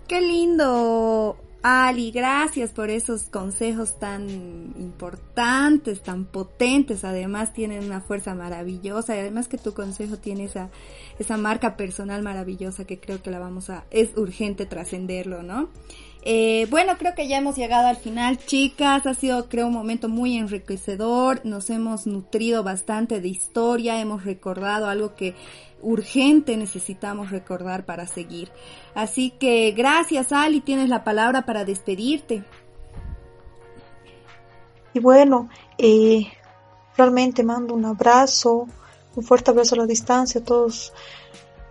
Qué lindo Ali, gracias por esos consejos tan importantes, tan potentes. Además tienen una fuerza maravillosa y además que tu consejo tiene esa, esa marca personal maravillosa que creo que la vamos a, es urgente trascenderlo, ¿no? Eh, bueno, creo que ya hemos llegado al final, chicas. Ha sido, creo, un momento muy enriquecedor. Nos hemos nutrido bastante de historia. Hemos recordado algo que urgente necesitamos recordar para seguir. Así que gracias Ali, tienes la palabra para despedirte. Y bueno, eh, realmente mando un abrazo, un fuerte abrazo a la distancia a todos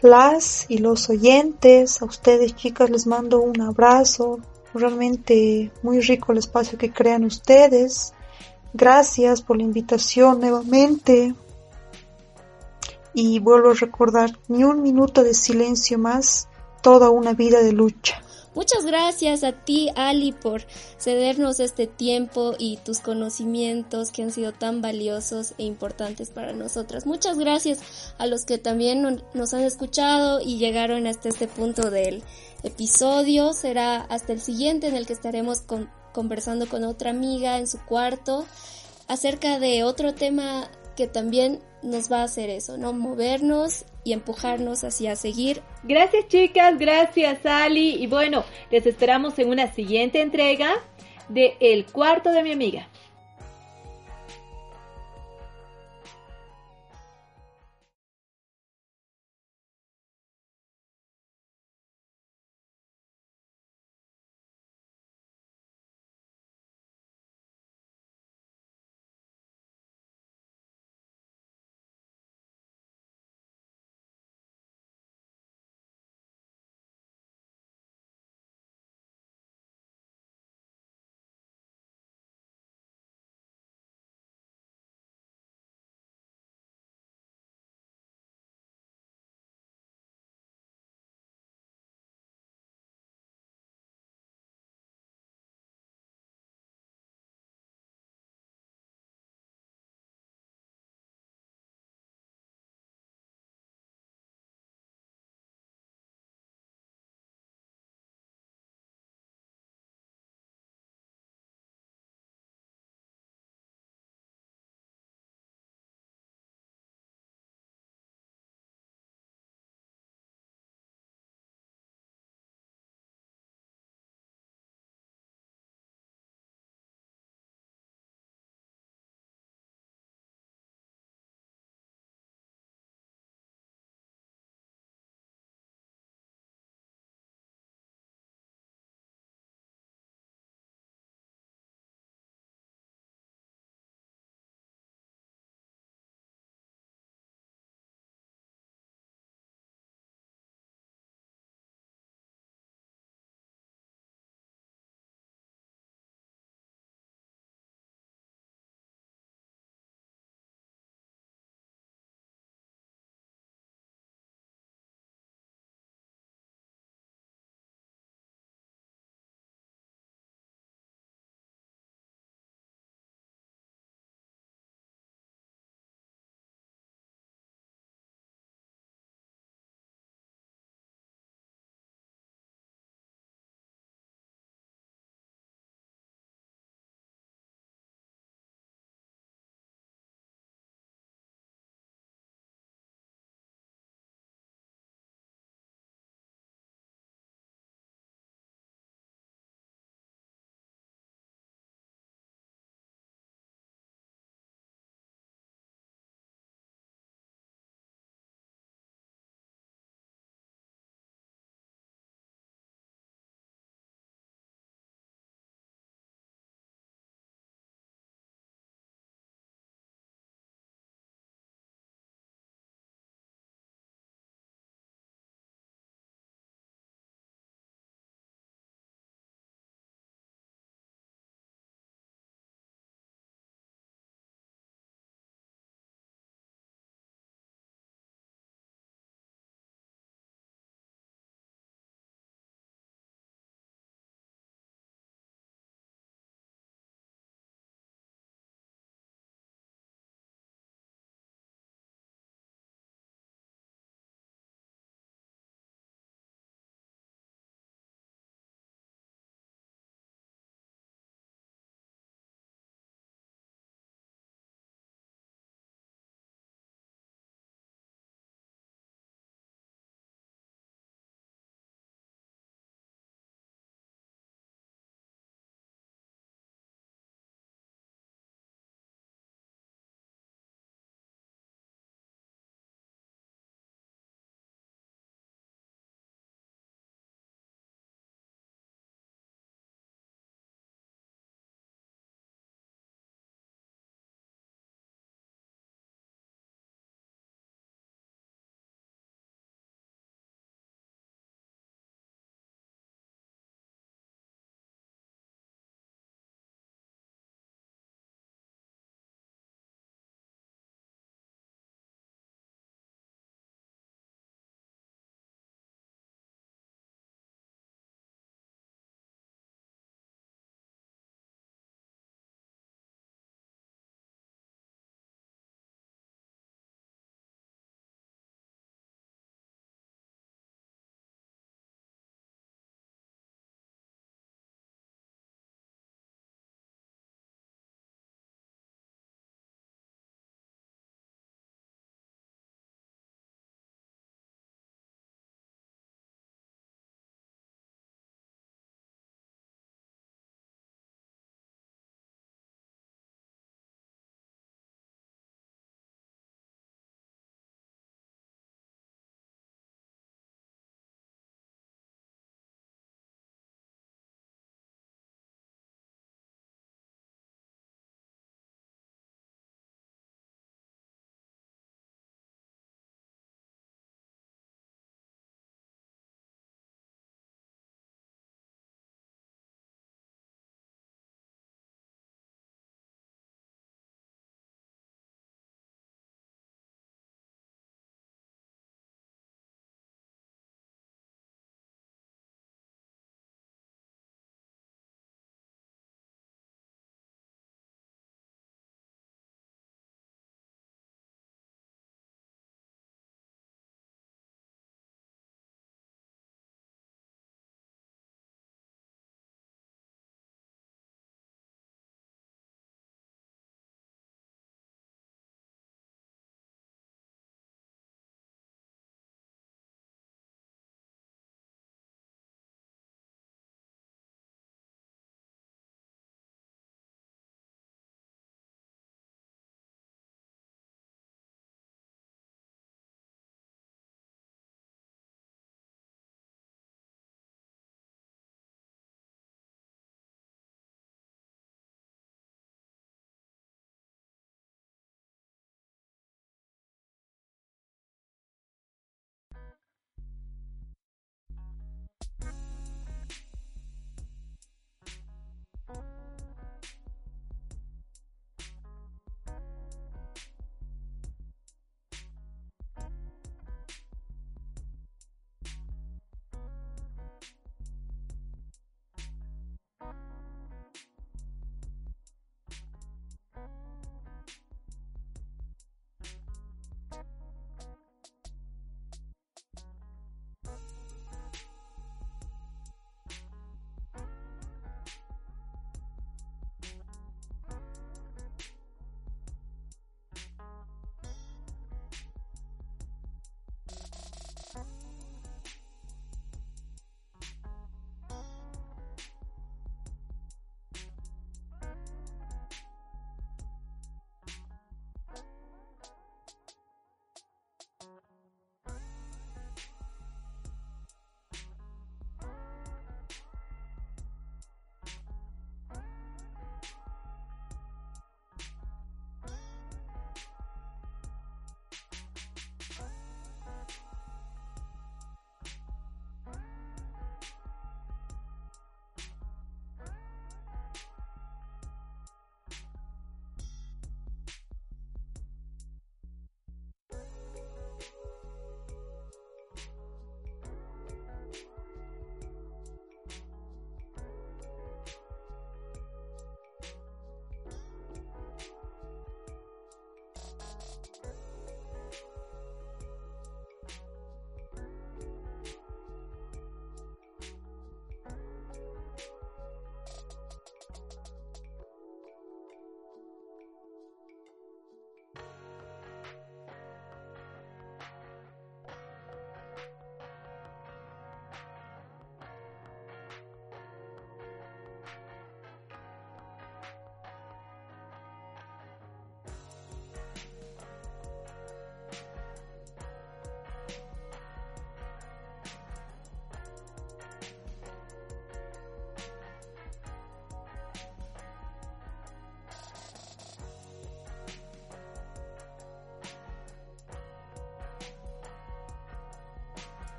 las y los oyentes, a ustedes chicas les mando un abrazo, realmente muy rico el espacio que crean ustedes. Gracias por la invitación nuevamente y vuelvo a recordar, ni un minuto de silencio más, toda una vida de lucha. Muchas gracias a ti, Ali, por cedernos este tiempo y tus conocimientos que han sido tan valiosos e importantes para nosotras. Muchas gracias a los que también nos han escuchado y llegaron hasta este punto del episodio. Será hasta el siguiente en el que estaremos conversando con otra amiga en su cuarto acerca de otro tema que también nos va a hacer eso, ¿no? Movernos y empujarnos hacia seguir. Gracias chicas, gracias Ali y bueno, les esperamos en una siguiente entrega de El cuarto de mi amiga.